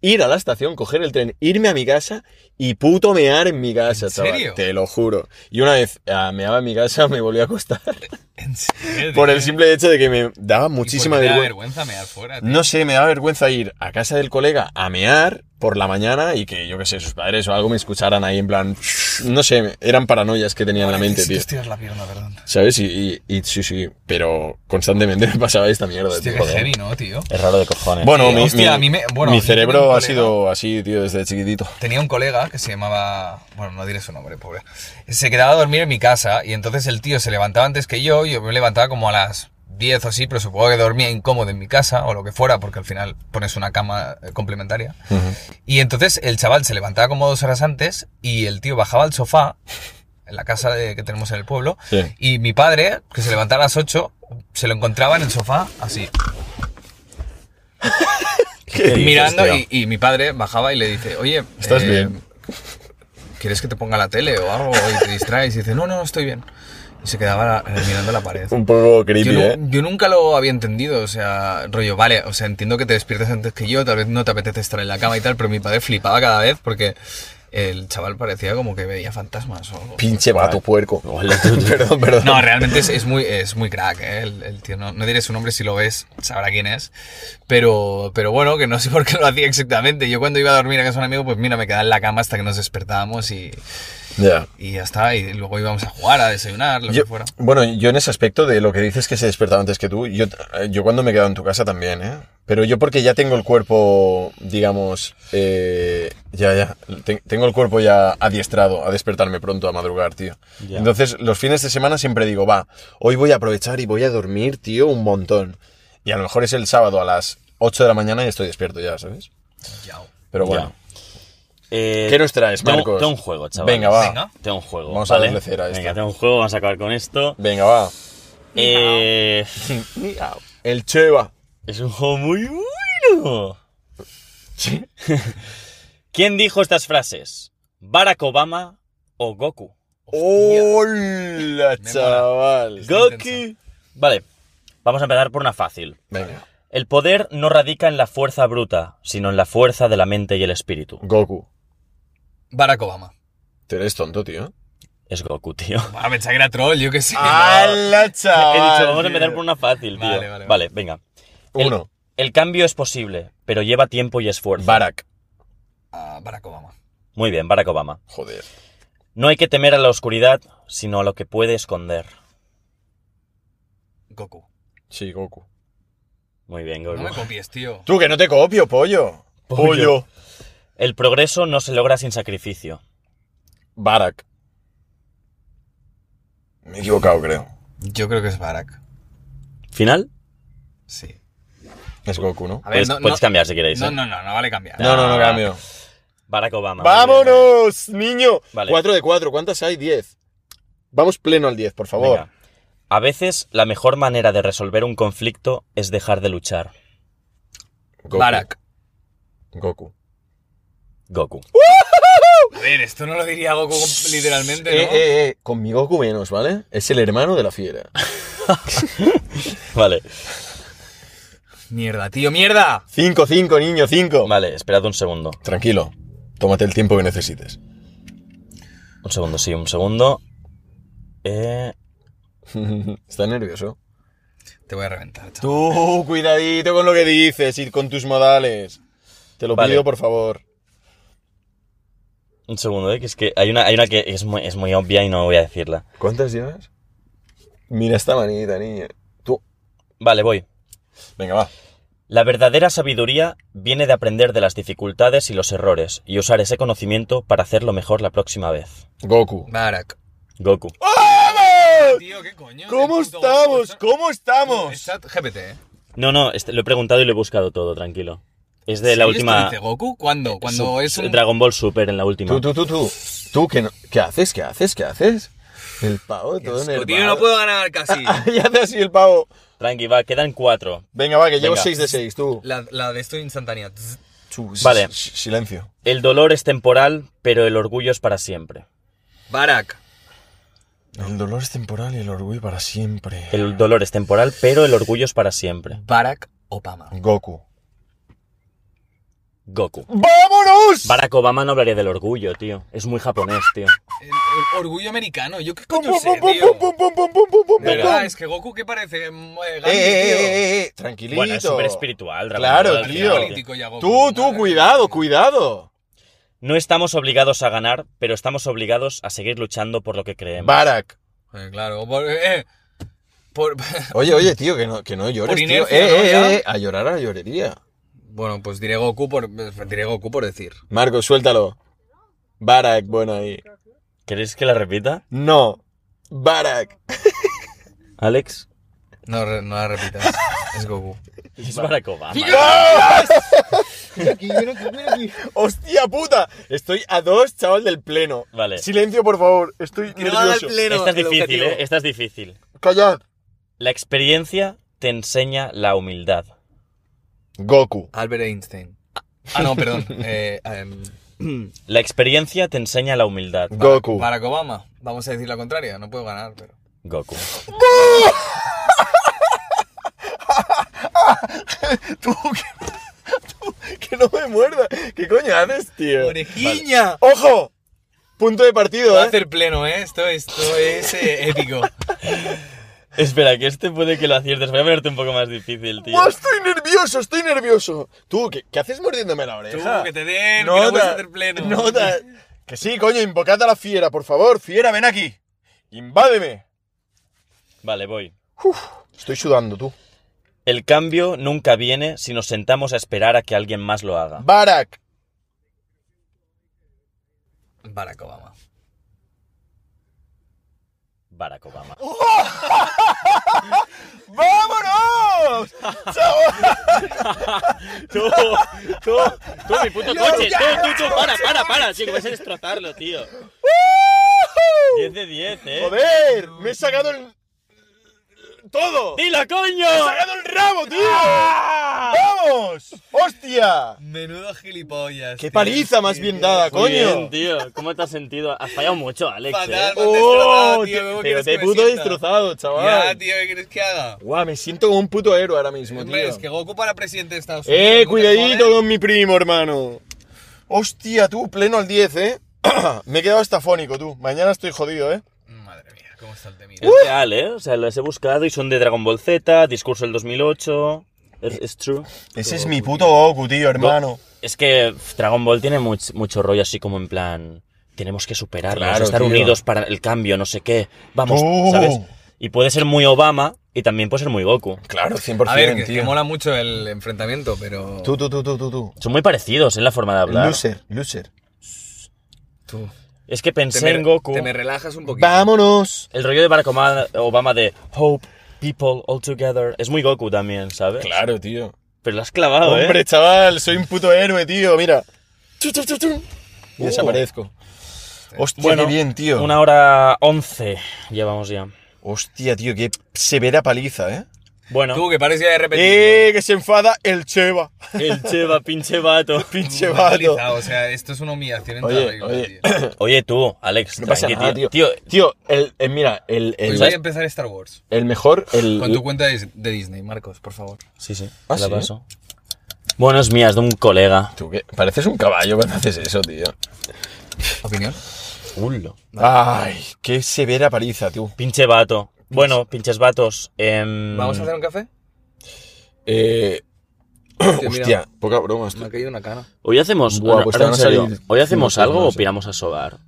Ir a la estación, coger el tren, irme a mi casa y puto mear en mi casa, ¿En chaval. serio? Te lo juro. Y una vez ah, meaba en mi casa, me volví a acostar. ¿En serio? por el simple hecho de que me daba ¿Y muchísima da vergüenza. vergüenza mear fuera, tío? No sé, me da vergüenza ir a casa del colega a mear por la mañana y que, yo qué sé, sus padres o algo me escucharan ahí en plan... No sé, eran paranoias que tenía en la mente, tío. Tirar la pierna, perdón. ¿Sabes? Y, y, y sí, sí, pero constantemente me pasaba esta mierda, Hostia, tío. qué heavy, ¿no, tío? Es raro de cojones. Bueno, Sí, mi, hostia, mi- a mí me- bueno, mi cerebro ha sido así, tío, desde chiquitito. Tenía un colega que se llamaba. Bueno, no diré su nombre, pobre. Se quedaba a dormir en mi casa y entonces el tío se levantaba antes que yo. Yo me levantaba como a las 10 o así, pero supongo que dormía incómodo en mi casa o lo que fuera, porque al final pones una cama eh, complementaria. Y entonces el chaval se levantaba como dos horas antes y el tío bajaba al sofá en la casa de- que tenemos en el pueblo. Sí. Y mi padre, que se levantaba a las 8, se lo encontraba en el sofá así. dices, mirando tío? y, y mi padre bajaba y le dice, oye, ¿Estás eh, bien? ¿Quieres que te ponga la tele o algo y te distraes? Y dice, no, no, estoy bien. Y se quedaba eh, mirando la pared. Un poco creepy, Yo, ¿eh? yo nunca lo había entendido, o sea, rollo, vale, o sea, entiendo que te despiertes antes que yo, tal vez no te apetece estar en la cama y tal, pero mi padre flipaba cada vez porque el chaval parecía como que veía fantasmas o algo. Pinche vato puerco. Perdón, perdón. No, realmente es, es muy, es muy crack, ¿eh? El, el tío. No, no diré su nombre, si lo ves, sabrá quién es. Pero, pero bueno, que no sé por qué lo hacía exactamente. Yo cuando iba a dormir a casa de un amigo, pues mira, me quedaba en la cama hasta que nos despertábamos y, Y ya está. Y luego íbamos a jugar, a desayunar, lo Yo- que fuera. bueno, yo en ese aspecto de lo que dices que se despertaba antes que tú, yo, yo cuando me he quedado en tu casa también, ¿eh? Pero yo porque ya tengo el cuerpo, digamos, eh, ya, ya, te- tengo el cuerpo ya adiestrado a despertarme pronto, a madrugar, tío. Entonces, los fines de semana siempre digo, va, hoy voy a aprovechar y voy a dormir, tío, un montón. Y a lo mejor es el sábado a las 8 de la mañana y estoy despierto ya, ¿sabes? Yao. Pero bueno. Eh, ¿Qué nos traes, tengo- Marcos? Tengo un juego, chaval. Venga, va. Venga. Tengo un juego. Vamos a darle cera a esto. Venga, tengo un juego, vamos a acabar con esto. Venga, va. Eh, El Cheva. es un juego muy bueno. Sí. ¿Quién dijo estas frases? ¿Barack Obama o Goku? ¡Hola, Me chaval! Goku. Vale, vamos a empezar por una fácil. Venga. El poder no radica en la fuerza bruta, sino en la fuerza de la mente y el espíritu. Goku. Barack Obama. Tú eres tonto, tío. Es Goku, tío. Ah, pensaba que era troll, yo qué sé. ¡Hala, He chaval! dicho, vamos a empezar por una fácil, tío. Vale, vale, vale. venga. El- Uno. El cambio es posible, pero lleva tiempo y esfuerzo. Barack. Ah, Barack Obama. Muy bien, Barack Obama. Joder. No hay que temer a la oscuridad, sino a lo que puede esconder. Goku. Sí, Goku. Muy bien, Goku. No me copies, tío. Tú, que no te copio, pollo. Pollo. El progreso no se logra sin sacrificio. Barack. Me he equivocado, creo. Yo creo que es Barack. ¿Final? Sí. Es Goku, ¿no? A ver, Puedes, no, puedes no- cambiar si queréis. No, ¿eh? no, no, no vale cambiar. No, no, no cambio. Barack Obama. ¡Vámonos, niño! Vale. 4 de 4. ¿Cuántas hay? 10. Vamos pleno al 10, por favor. Venga. A veces la mejor manera de resolver un conflicto es dejar de luchar. Goku. Barack. Goku. Goku. A ver, esto no lo diría Goku literalmente, Eh, ¿no? eh, eh. Con mi Goku menos, ¿vale? Es el hermano de la fiera. Vale, Mierda, tío, mierda. 5, 5, niño, 5. vale, esperad un segundo. Tranquilo. Tómate el tiempo que necesites. Un segundo, sí, un segundo. Eh, ¿Estás nervioso? Te voy a reventar, chaval. Tú, cuidadito con lo que dices y con tus modales. Te lo Vale. pido, por favor. Un segundo, eh, que es que hay una, hay una que es muy, es muy obvia y no voy a decirla. ¿Cuántas llevas? Mira esta manita, niña. Tú. Vale, voy. Venga, va. La verdadera sabiduría viene de aprender de las dificultades y los errores y usar ese conocimiento para hacerlo mejor la próxima vez. Goku. Barack. Goku. ¡Vamos! Tío, ¿qué coño? ¿Cómo estamos? ¿Cómo estamos? Es chat GPT, ¿eh? No, no, este- lo he preguntado y lo he buscado todo, tranquilo. Es de la última... ¿Esto dice Goku? ¿Cuándo? Cuando Su- es un... Dragon Ball Super en la última. Tú, tú, tú, tú. Tú, ¿qué, no- ¿qué haces? ¿Qué haces? ¿Qué haces? El pavo todo Asco, nervioso. tío, no puedo ganar casi. y hace así el pavo. Tranqui, va, quedan cuatro. Venga, va, que llevo Venga. 6 de 6, tú. La, la de esto instantánea. Vale. Silencio. El dolor es temporal, pero el orgullo es para siempre. Barack. El dolor es temporal y el orgullo para siempre. El dolor es temporal, pero el orgullo es para siempre. Barack Obama. Goku. Goku. ¡Vámonos! Barack Obama no hablaría del orgullo, tío. Es muy japonés, tío. El, el orgullo americano. ¿Yo qué coño sé, tío? Es que Goku, ¿qué parece? Eh, Eh, Gandhi, eh, eh, eh, eh, tranquilito. Bueno, es súper espiritual, Claro, tío. final, Político ya, Goku. Tú, tú, Madre cuidado, cuidado. No estamos obligados a ganar, pero estamos obligados a seguir luchando por lo que creemos. Barack. Eh, claro, por, eh, por- Oye, oye, tío, que no, que no llores, Por tío. inercia, Eh, ¿no? eh, eh, a llorar a la llorería. Bueno, pues diré Goku por, diré Goku por decir. Marcos, suéltalo. Barack, bueno ahí. ¿Queréis que la repita? No. Barack. Alex. No, re- no la repitas. Es Goku. Es Barack Obama. ¡Hostia puta! Estoy a dos, chaval del pleno. Vale. Silencio, por favor. Estoy nervioso. Esta es difícil, ¿eh? Esta es difícil. Callad. La experiencia te enseña la humildad. Goku. Albert Einstein. Ah, no, perdón. eh, em, La experiencia te enseña la humildad. Goku. Barack Obama. Vamos a decir la contraria. No puedo ganar, pero... Goku. Tú, que, tú, que no me muerda. ¿Qué coño haces, tío? ¡Orejiña! ¡Ojo! Punto de partido, Voy a ¿eh? hacer pleno, ¿eh? Esto, esto es eh, épico. Espera, que este puede que lo aciertes. Voy a ponerte un poco más difícil, tío. ¡Oh, estoy nervioso, estoy nervioso! Tú, ¿qué, qué haces mordiéndome la Tú, oreja? que te den, que no puedes hacer pleno. Nota. Que sí, coño, invocad a la fiera, por favor. Fiera, ven aquí. Invádeme. Vale, voy. Estoy sudando, tú. El cambio nunca viene si nos sentamos a esperar a que alguien más lo haga. Barak. Barack Obama. Barack Obama. ¡Vámonos! Tú, tú, tú, mi puto coche. Tú, tú, tú, para, para, para. Sí, que vas a destrozarlo, tío. 10 de 10, eh. ¡Joder! Me he sacado el... ¡Todo! ¡Dilo, coño! ¡Me he sacado el rabo, tío! ¡Vamos! ¡Hostia! Menudo gilipollas. ¡Qué tío. paliza más bien dada, Muy coño! bien, tío. ¿Cómo te has sentido? Has fallado mucho, Alex, Fatal, eh. ¡Oh! tío. ¿Cómo Pero te puto destrozado, Ya, chaval. tío, ¿qué quieres que haga? Guau, me siento como un puto héroe ahora mismo, Hombre, tío. es que Goku para presidente de Estados Unidos. ¡Eh, ¿no te cuidadito con mi primo, hermano! Hostia, tú, pleno al 10, ¿eh? me he quedado estafónico, tú. Mañana estoy jodido, ¿eh? Cómo está el temida. Es real, ¿eh? O sea, los he buscado y son de Dragon Ball Z, Discurso del 2008. Es, es true. Ese es mi puto Goku, tío, hermano. Es que Dragon Ball tiene much- mucho rollo así como en plan... Tenemos que superarlos, Claro, estar tío. unidos para el cambio, no sé qué. Vamos, Tú. ¿sabes? Y puede ser muy Obama y también puede ser muy Goku. Claro, 100%, A ver, que, tío. que mola mucho el enfrentamiento, pero... Tú, tú, tú, tú, tú, tú. Son muy parecidos en la forma de hablar. Loser, loser. Tú. Es que pensé Te me, en Goku. te me relajas un poquito. ¡Vámonos! El rollo de Barack Obama, Obama de Hope, People, All Together. Es muy Goku también, ¿sabes? Claro, tío. Pero lo has clavado, ¿eh? Hombre, chaval, soy un puto héroe, tío, mira. Y Uh. desaparezco. Hostia, Bueno, qué bien, tío. Una hora once llevamos ya. Hostia, tío, qué severa paliza, ¿eh? Bueno, Tú, que parecía de repetir. ¡Eh, que se enfada el Cheva! el cheva, pinche vato. Pinche vato. O sea, esto es una humillación en Oye, toda regla, oye. tío. Oye, tú, Alex, No pasa nada, tío. Tío, Tío, el, el- mira, el, Hoy el, voy a empezar Star Wars. el mejor, el... Con tu cuenta de, de Disney, Marcos, por favor. Sí, sí, ¿Ah, la sí? paso. Bueno, es mía, es de un colega. Tú, ¿qué? Pareces un caballo cuando haces eso, tío. ¿Opinión? Ulo. Ay, qué severa paliza, tú. Pinche vato. Bueno, pinches vatos. em, ¿Vamos a hacer un café? Eh... Hostia, poca broma. Me esto. ha caído una cana. Hoy hacemos. Buah, no, pues ahora en serio, ¿Hoy hacemos algo o cosas, piramos a sobar?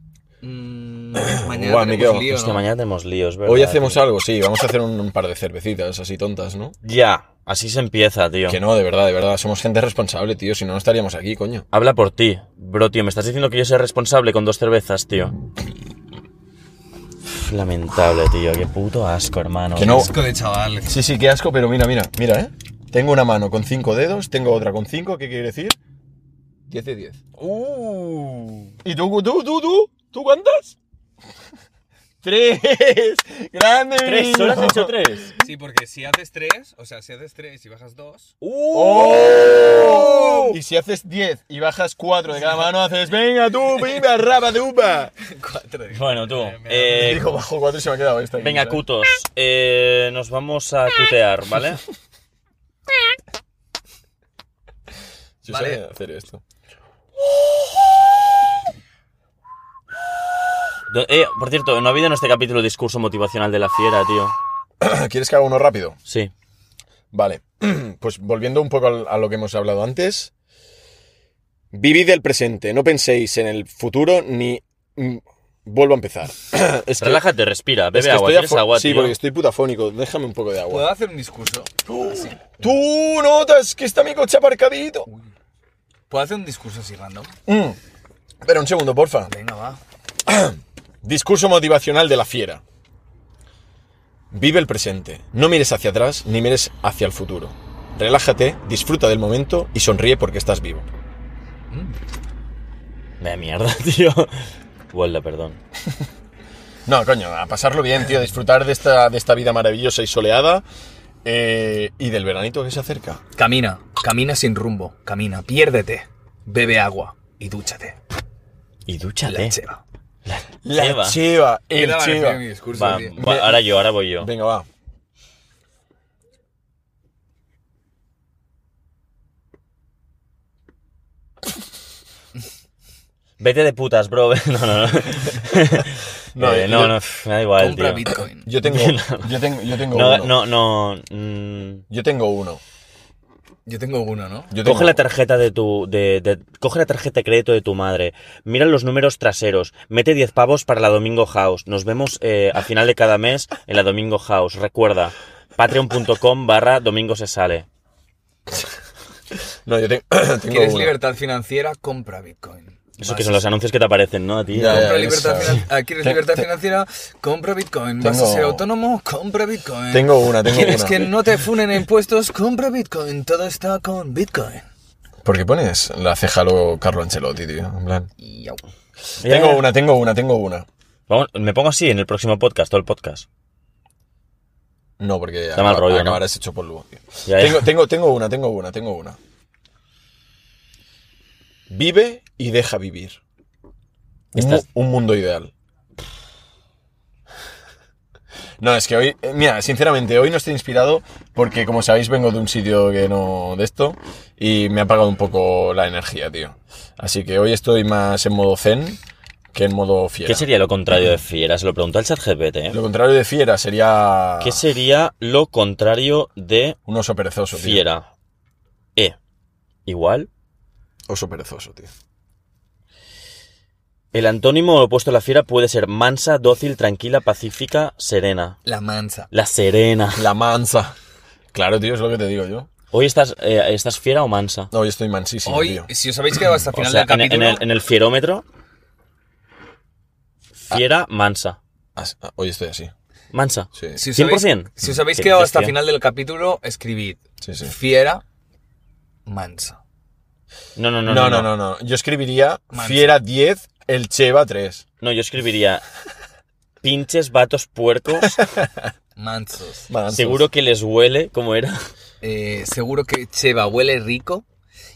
Mm, mañana Buah, me tenemos quedo. lío, Hostia, ¿no? mañana tenemos líos, ¿verdad? Hoy hacemos algo, sí. Vamos a hacer un, un par de cervecitas así tontas, ¿no? Ya, así se empieza, tío. Que no, de verdad, de verdad. Somos gente responsable, tío. Si no, no estaríamos aquí, coño. Habla por ti. Bro, tío, me estás diciendo que yo soy responsable con dos cervezas, tío. Lamentable, tío. Qué puto asco, hermano. Que no. Asco de chaval. Sí, sí, qué asco, pero mira, mira, mira, ¿eh? Tengo una mano con cinco dedos, tengo otra con cinco, ¿qué quiere decir? 10 de 10. Uh. ¿Y tú, tú, tú, tú? ¿Tú cuántas? ¡Tres! ¡Grande! ¿Tres? ¿Solo has hecho tres? Sí, porque si haces tres, o sea, si haces tres y bajas dos... ¡Oh! Y si haces 10 y bajas 4 de cada mano, haces ¡Venga tú, viva, rapa de upa! Cuatro. Bueno, tú. Me- me- eh, Digo, bajo 4 y se me ha quedado esta. aquí, venga, cutos. Eh, nos vamos a cutear, ¿vale? Yo Vale. sé hacer esto. Eh, por cierto, no ha habido en este capítulo discurso motivacional de la fiera, tío. ¿Quieres que haga uno rápido? Sí. Vale, pues volviendo un poco a lo que hemos hablado antes. Vivid el presente, no penséis en el futuro ni... mm, Vuelvo a empezar. es que, Relájate, respira, es bebe que agua. estoy ¿Quieres afo- agua, Sí, tío? porque estoy putafónico. Déjame un poco de ¿Puedo agua. hacer un discurso? Así. ¡Tú notas que está mi coche aparcadito! ¿Puedo hacer un discurso así random? Mm. Espera un segundo, porfa. Venga, va. Discurso motivacional de la fiera. Vive el presente. No mires hacia atrás ni mires hacia el futuro. Relájate, disfruta del momento y sonríe porque estás vivo. Me da mierda, tío. Huelda, perdón. No, coño, a pasarlo bien, tío, a disfrutar de esta, de esta vida maravillosa y soleada. eh, y del veranito que se acerca. Camina. Camina sin rumbo, camina, piérdete, bebe agua y dúchate. Y La dúchate. cheva. La Cheva. cheva, ¿Qué el mi discurso, Va, tío? va, ahora yo, ahora voy yo. Venga, va. Vete de putas, bro. No, no, no. No, Eh, yo- no, no, me da igual, Compra tío. Bitcoin. Yo tengo, yo tengo, yo tengo No, uno. no, no. mm, Yo tengo uno. Yo tengo uno, ¿no? Yo tengo Coge la tarjeta de tu. De, de- coge la tarjeta de crédito de tu madre. Mira los números traseros. Mete 10 pavos para la Domingo House. Nos vemos eh, a final de cada mes en la Domingo House. Recuerda, patreon.com barra domingo se sale. No, yo te- tengo ¿Quieres uno. libertad financiera? Compra Bitcoin. Eso Vas que son los anuncios que te aparecen, ¿no? A ti. Ya. Compra libertad esa. finan- ah, ¿Quieres libertad financiera? Compra Bitcoin. ¿Vas a ser autónomo? Compra Bitcoin. Tengo una, tengo ¿Quieres una. que no te funen impuestos? Compra Bitcoin. Todo está con Bitcoin. ¿Por qué pones la ceja luego Carlo Ancelotti, tío? En plan. Tengo una, tengo una, tengo una. Vamos, me pongo así en el próximo podcast, todo el podcast. No, porque Da mal rollo, ¿no? acabarás hecho polvo, tío. Ya, ya. Tengo, tengo, tengo una, tengo una, tengo una. Vive y deja vivir. Estás- un mundo ideal. No, es que hoy, eh, mira, sinceramente, hoy no estoy inspirado porque, como sabéis, vengo de un sitio que no de esto y me ha apagado un poco la energía, tío. Así que hoy estoy más en modo zen que en modo fiera. ¿Qué sería lo contrario de fiera? Se lo preguntó al chat GPT, ¿eh? Lo contrario de fiera sería ¿Qué sería lo contrario de un oso perezoso, tío. fiera? E. Igual. Oso perezoso, tío. El antónimo opuesto a la fiera puede ser mansa, dócil, tranquila, pacífica, serena. La mansa. La serena. La mansa. Claro, tío, es lo que te digo yo. ¿Hoy estás, eh, estás fiera o mansa? No, hoy estoy mansísimo, Hoy, tío. si os habéis quedado hasta el O final sea, del en, en capítulo, el, en el fierómetro. Fiera, mansa. As- ah, Hoy estoy así. Mansa. Sí, si os 100%. habéis, si os habéis Qué quedado hasta el final del capítulo, escribid sí. sí. fiera mansa. No, no, no. No, no, no, no. Yo escribiría. Fiera 10, el Cheva 3. No, yo escribiría pinches vatos puercos. Mansos. Mansos. Seguro que les huele, como era. Eh, seguro que Cheva huele rico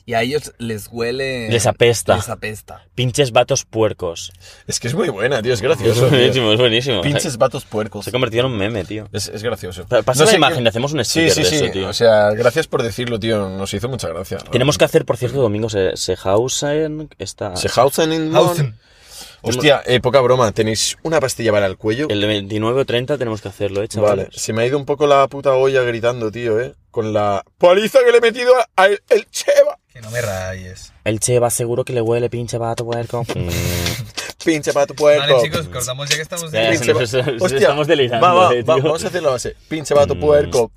y a ellos les huele... Les apesta. Les apesta. Pinches vatos puercos. Es que es muy buena, tío. Es Es gracioso. tío. buenísimo, es buenísimo. Pinches vatos puercos. Se ha convertido en un meme, tío. Es, es gracioso. Pa- pasa No la sé imagen, qué- hacemos un Sí, sticker sí, de sí. eso, tío. O sea, gracias por decirlo, tío. Nos hizo mucha gracia. Tenemos que hacer, por cierto, domingo se, Sehausen. Esta, Sehausen in Hausen. Hostia, eh, poca broma. ¿Tenéis una pastilla para el cuello? el 29 o 30 tenemos que hacerlo, ¿eh, chavales? Vale, se me ha ido un poco la puta olla gritando, tío, eh. Con la paliza que le he metido a- al el Cheva. Que no me rayes. El Cheva seguro que le huele pinche vato puerco. Pinche pato puerco. Vale, chicos, cortamos ya que estamos... Ya, en- se Pinche nos- va- se nos Hostia, estamos delirando, Va, va, eh, va, vamos a hacer la base. Pinche vato Mm. puerco.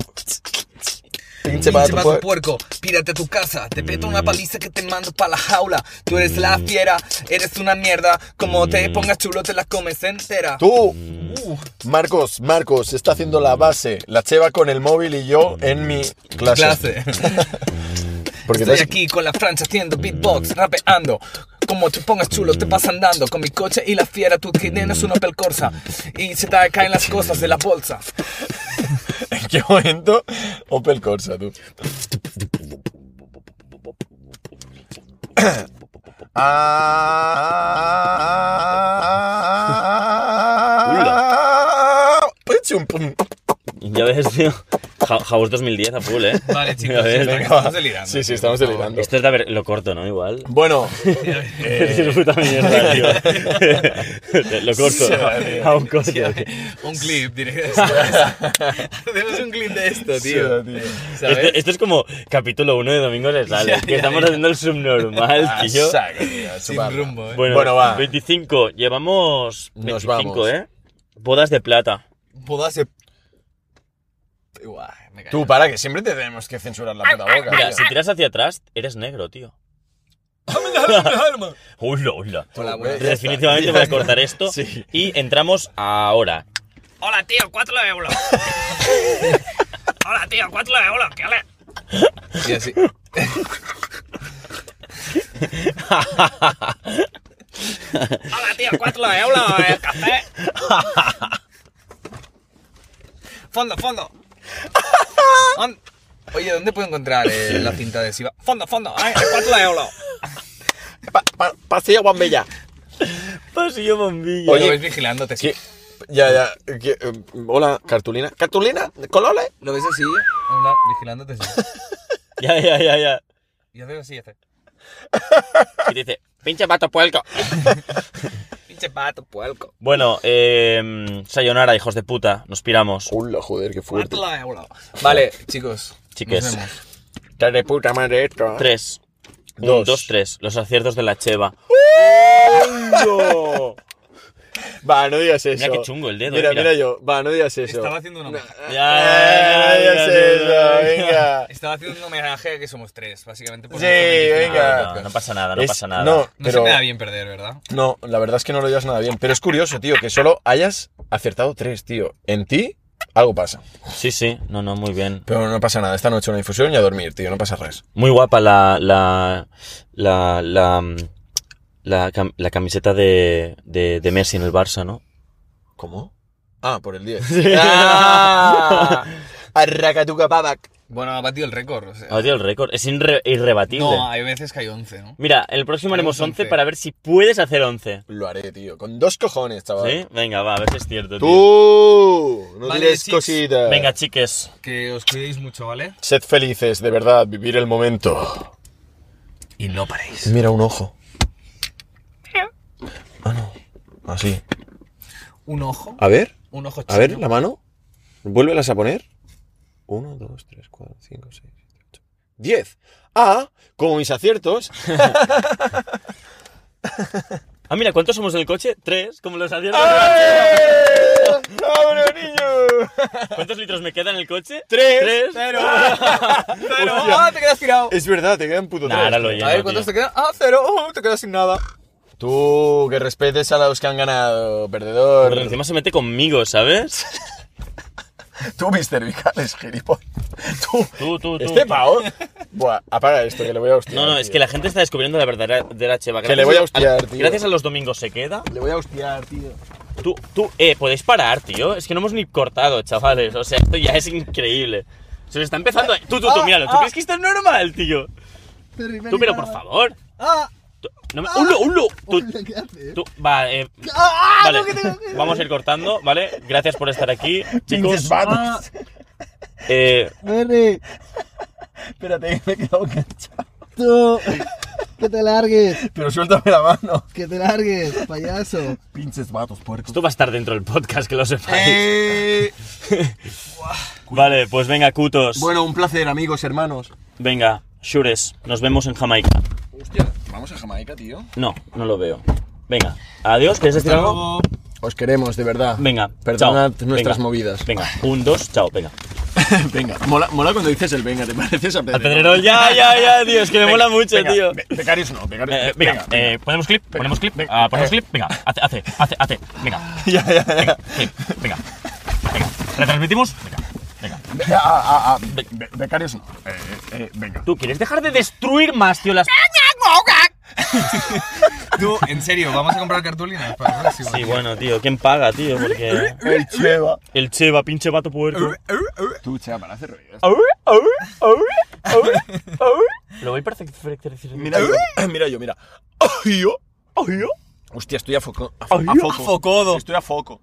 Pinche pato vato puerco. puerco, pírate a tu casa, te peto Mm. una paliza que te mando pa' la jaula. Tú eres la fiera, eres una mierda, como te Mm. pongas chulo te la comes entera. Tú, Marcos, Marcos, está haciendo la base. La cheva con el móvil y yo en mi clase. Clase. Porque Estoy aquí con la Francia haciendo beatbox, rapeando. Como te pongas chulo, te vas andando con mi coche y la fiera, tú que tienes una Opel Corsa. Y se te caen las cosas de la bolsa. ¿En qué momento? Opel Corsa, tú. Ah, pum, pum. Ya ves, tío. House 2010 a full, ¿eh? Vale, chicos, ves. venga, estamos delirando. Sí, sí, estamos delirando. Esto es de haber- lo corto, ¿no? Igual. Bueno, Es puta mierda, tío. lo corto. Sí. A un corte. Un clip, diré. Hacemos un clip de esto, tío. tío. ¿Sabes? Esto, esto es como capítulo 1 de Domingo de Sale. Ya, que estamos haciendo el subnormal, Ah, tío. saca, tío, Sin rumbo, eh. Bueno, Bueno, va. 25. Llevamos Nos 25, vamos. ¿eh? Bodas de plata. Bodas de... Me. Tú, para, que siempre te tenemos que censurar la puta boca. Mira, tío. si tiras hacia atrás, eres negro, tío. Hola, hola. Ya. Definitivamente voy a cortar esto. Sí. Y entramos ahora. Hola, tío, cuatro euros. Hola, tío, cuatro euros. ¿Qué ole? Y así. Hola, tío, cuatro euros. El café. Fondo, fondo. Oye, ¿dónde puedo encontrar eh, la cinta adhesiva? Fondo, fondo, eh, 4 euros. Pa, pa, pasillo Bombilla. Pasillo bombilla. Oye, Oye, lo ves vigilándote, sí. ¿Qué? Ya, ya. ¿qué? Eh, hola, cartulina. ¿Cartulina? ¿Colole? Lo ves así, hola, vigilándote, sí. Ya, ya, ya, ya. Y haces así, haces. Y dice, pinche pato puelco. Pinche pato, puerco. Bueno, eh, sayonara, hijos de puta. Nos piramos. Hola, joder, qué fuerte. 4 euros. Vale, chicos. Chiques. Nos vemos. Está de puta madre esto. Tres. Un, Dos. dos, tres. Los aciertos de la cheva. Va, no digas eso. Mira qué chungo el dedo, Mira, eh, mira. mira yo. Va, no digas eso. Estaba haciendo un homenaje. Eh, Ya, no digas eso, venga. Estaba haciendo un homenaje a que somos tres, básicamente. por Sí, nuestro 25 venga. No, no pasa nada, no Es- pasa nada. No, No se me da bien perder, ¿verdad? No, la verdad es que no lo llevas nada bien. Pero es curioso, tío, que solo hayas acertado tres, tío. En ti, algo pasa. Sí, sí, no, no, muy bien. Pero no pasa nada. Esta noche una infusión y a dormir, tío. No pasa res. Muy guapa la. la. la. la, la, cam- la camiseta de, de, de Messi en el Barça, ¿no? ¿Cómo? Ah, por el 10. ¡Ah! Arracatuca Pabac. Bueno, ha batido el récord. O sea. Ha batido el récord. Es irre- irrebatible. no, hay veces que hay 11, ¿no? Mira, el próximo haremos Haremos 11 11. para ver si puedes hacer 11. Lo haré, tío. Con dos cojones, chaval. ¿Sí? Venga, va, a ver si es cierto, tío. Tú, no Vale, chicos. cositas. Venga, chiques. Que os cuidéis mucho, ¿vale? Sed felices, de verdad, vivir el momento. Y no paréis. Mira un ojo. Ah, no. Así. Un ojo. A ver, Un ojo a ver, chino. la mano. Vuélvelas a poner. Uno, dos, tres, cuatro, cinco, seis, siete, ocho. Diez. Ah, como mis aciertos. Ah, mira, ¿cuántos somos en el coche? Tres, como los aciertos. ¡Vámonos, niño! ¿Cuántos litros me quedan en el coche? Tres. Tres. Cero. Cero. ¡Ah, te quedas tirado! Es verdad, te quedan puto Nah, tres. ahora lo lleno, A ver, ¿cuántos tío. te quedan? ¡Ah, cero! Oh, te quedas sin nada. Tú, que respetes a los que han ganado, perdedor. Pero encima se mete conmigo, ¿sabes? Tú, Mr. Vicales, gilipollas. Tú, Tú, tú, tú. este pavo. Buah, apaga esto, que le voy a hostiar. No, no, es que la gente está descubriendo la verdadera de la cheva. Que le voy a hostiar, tío. Gracias a los domingos se queda. Le voy a hostiar, tío. Tú, tú, eh, podéis parar, tío. Es que no hemos ni cortado, chavales. O sea, esto ya es increíble. Se nos está empezando. a- Tú, tú, tú, míralo. ¿Tú crees que esto es normal, tío? Tú, pero por favor. Tú- no me- ¡Ulo, ulo! Tú, tú, va, eh, vale, vamos a ir cortando, ¿vale? Gracias por estar aquí, chicos. Eh, Espérate, que me he quedado enganchado. Tú, que te largues, Pero suéltame la mano. que te largues, payaso. Pinches vatos, puercos. esto va a estar dentro del podcast, que lo sepáis. Eh, Vale, pues venga, cutos. bueno, un placer, amigos, hermanos. Venga, Shures, nos vemos en Jamaica. Hostia, ¿vamos a Jamaica, tío? No, no lo veo. Venga, adiós, ¿quieres decir algo? Os queremos, de verdad. Venga, Perdonad chao. nuestras Venga. movidas. Venga, un, dos, chao, venga. venga, mola, mola cuando dices el venga, ¿te pareces a Al pedrero, ya, ya, ya, tío, es que me mola mucho, venga, tío. be- Becarios no, becarios. Eh, venga, eh, ponemos clip, ponemos clip, venga, ah, ponemos eh. clip, venga, hace, hace, hace, hace, venga, ya, ya, ya. clip, venga, venga, retransmitimos, venga, venga. Ah, ah, ah, be- be- becarios no. Eh, eh, venga. Tú quieres dejar de destruir más, tío, las... Tú, en serio, vamos a comprar cartulinas para el próximo. Sí, bueno, tío, ¿quién paga, tío? Porque El cheva. el cheva, pinche vato puerco. Tú, cheva, para hacer ruidos. Lo voy perfecto. Mira yo, mira yo, mira. Hostia, estoy a foco. A, fo- a foco. Estoy a foco.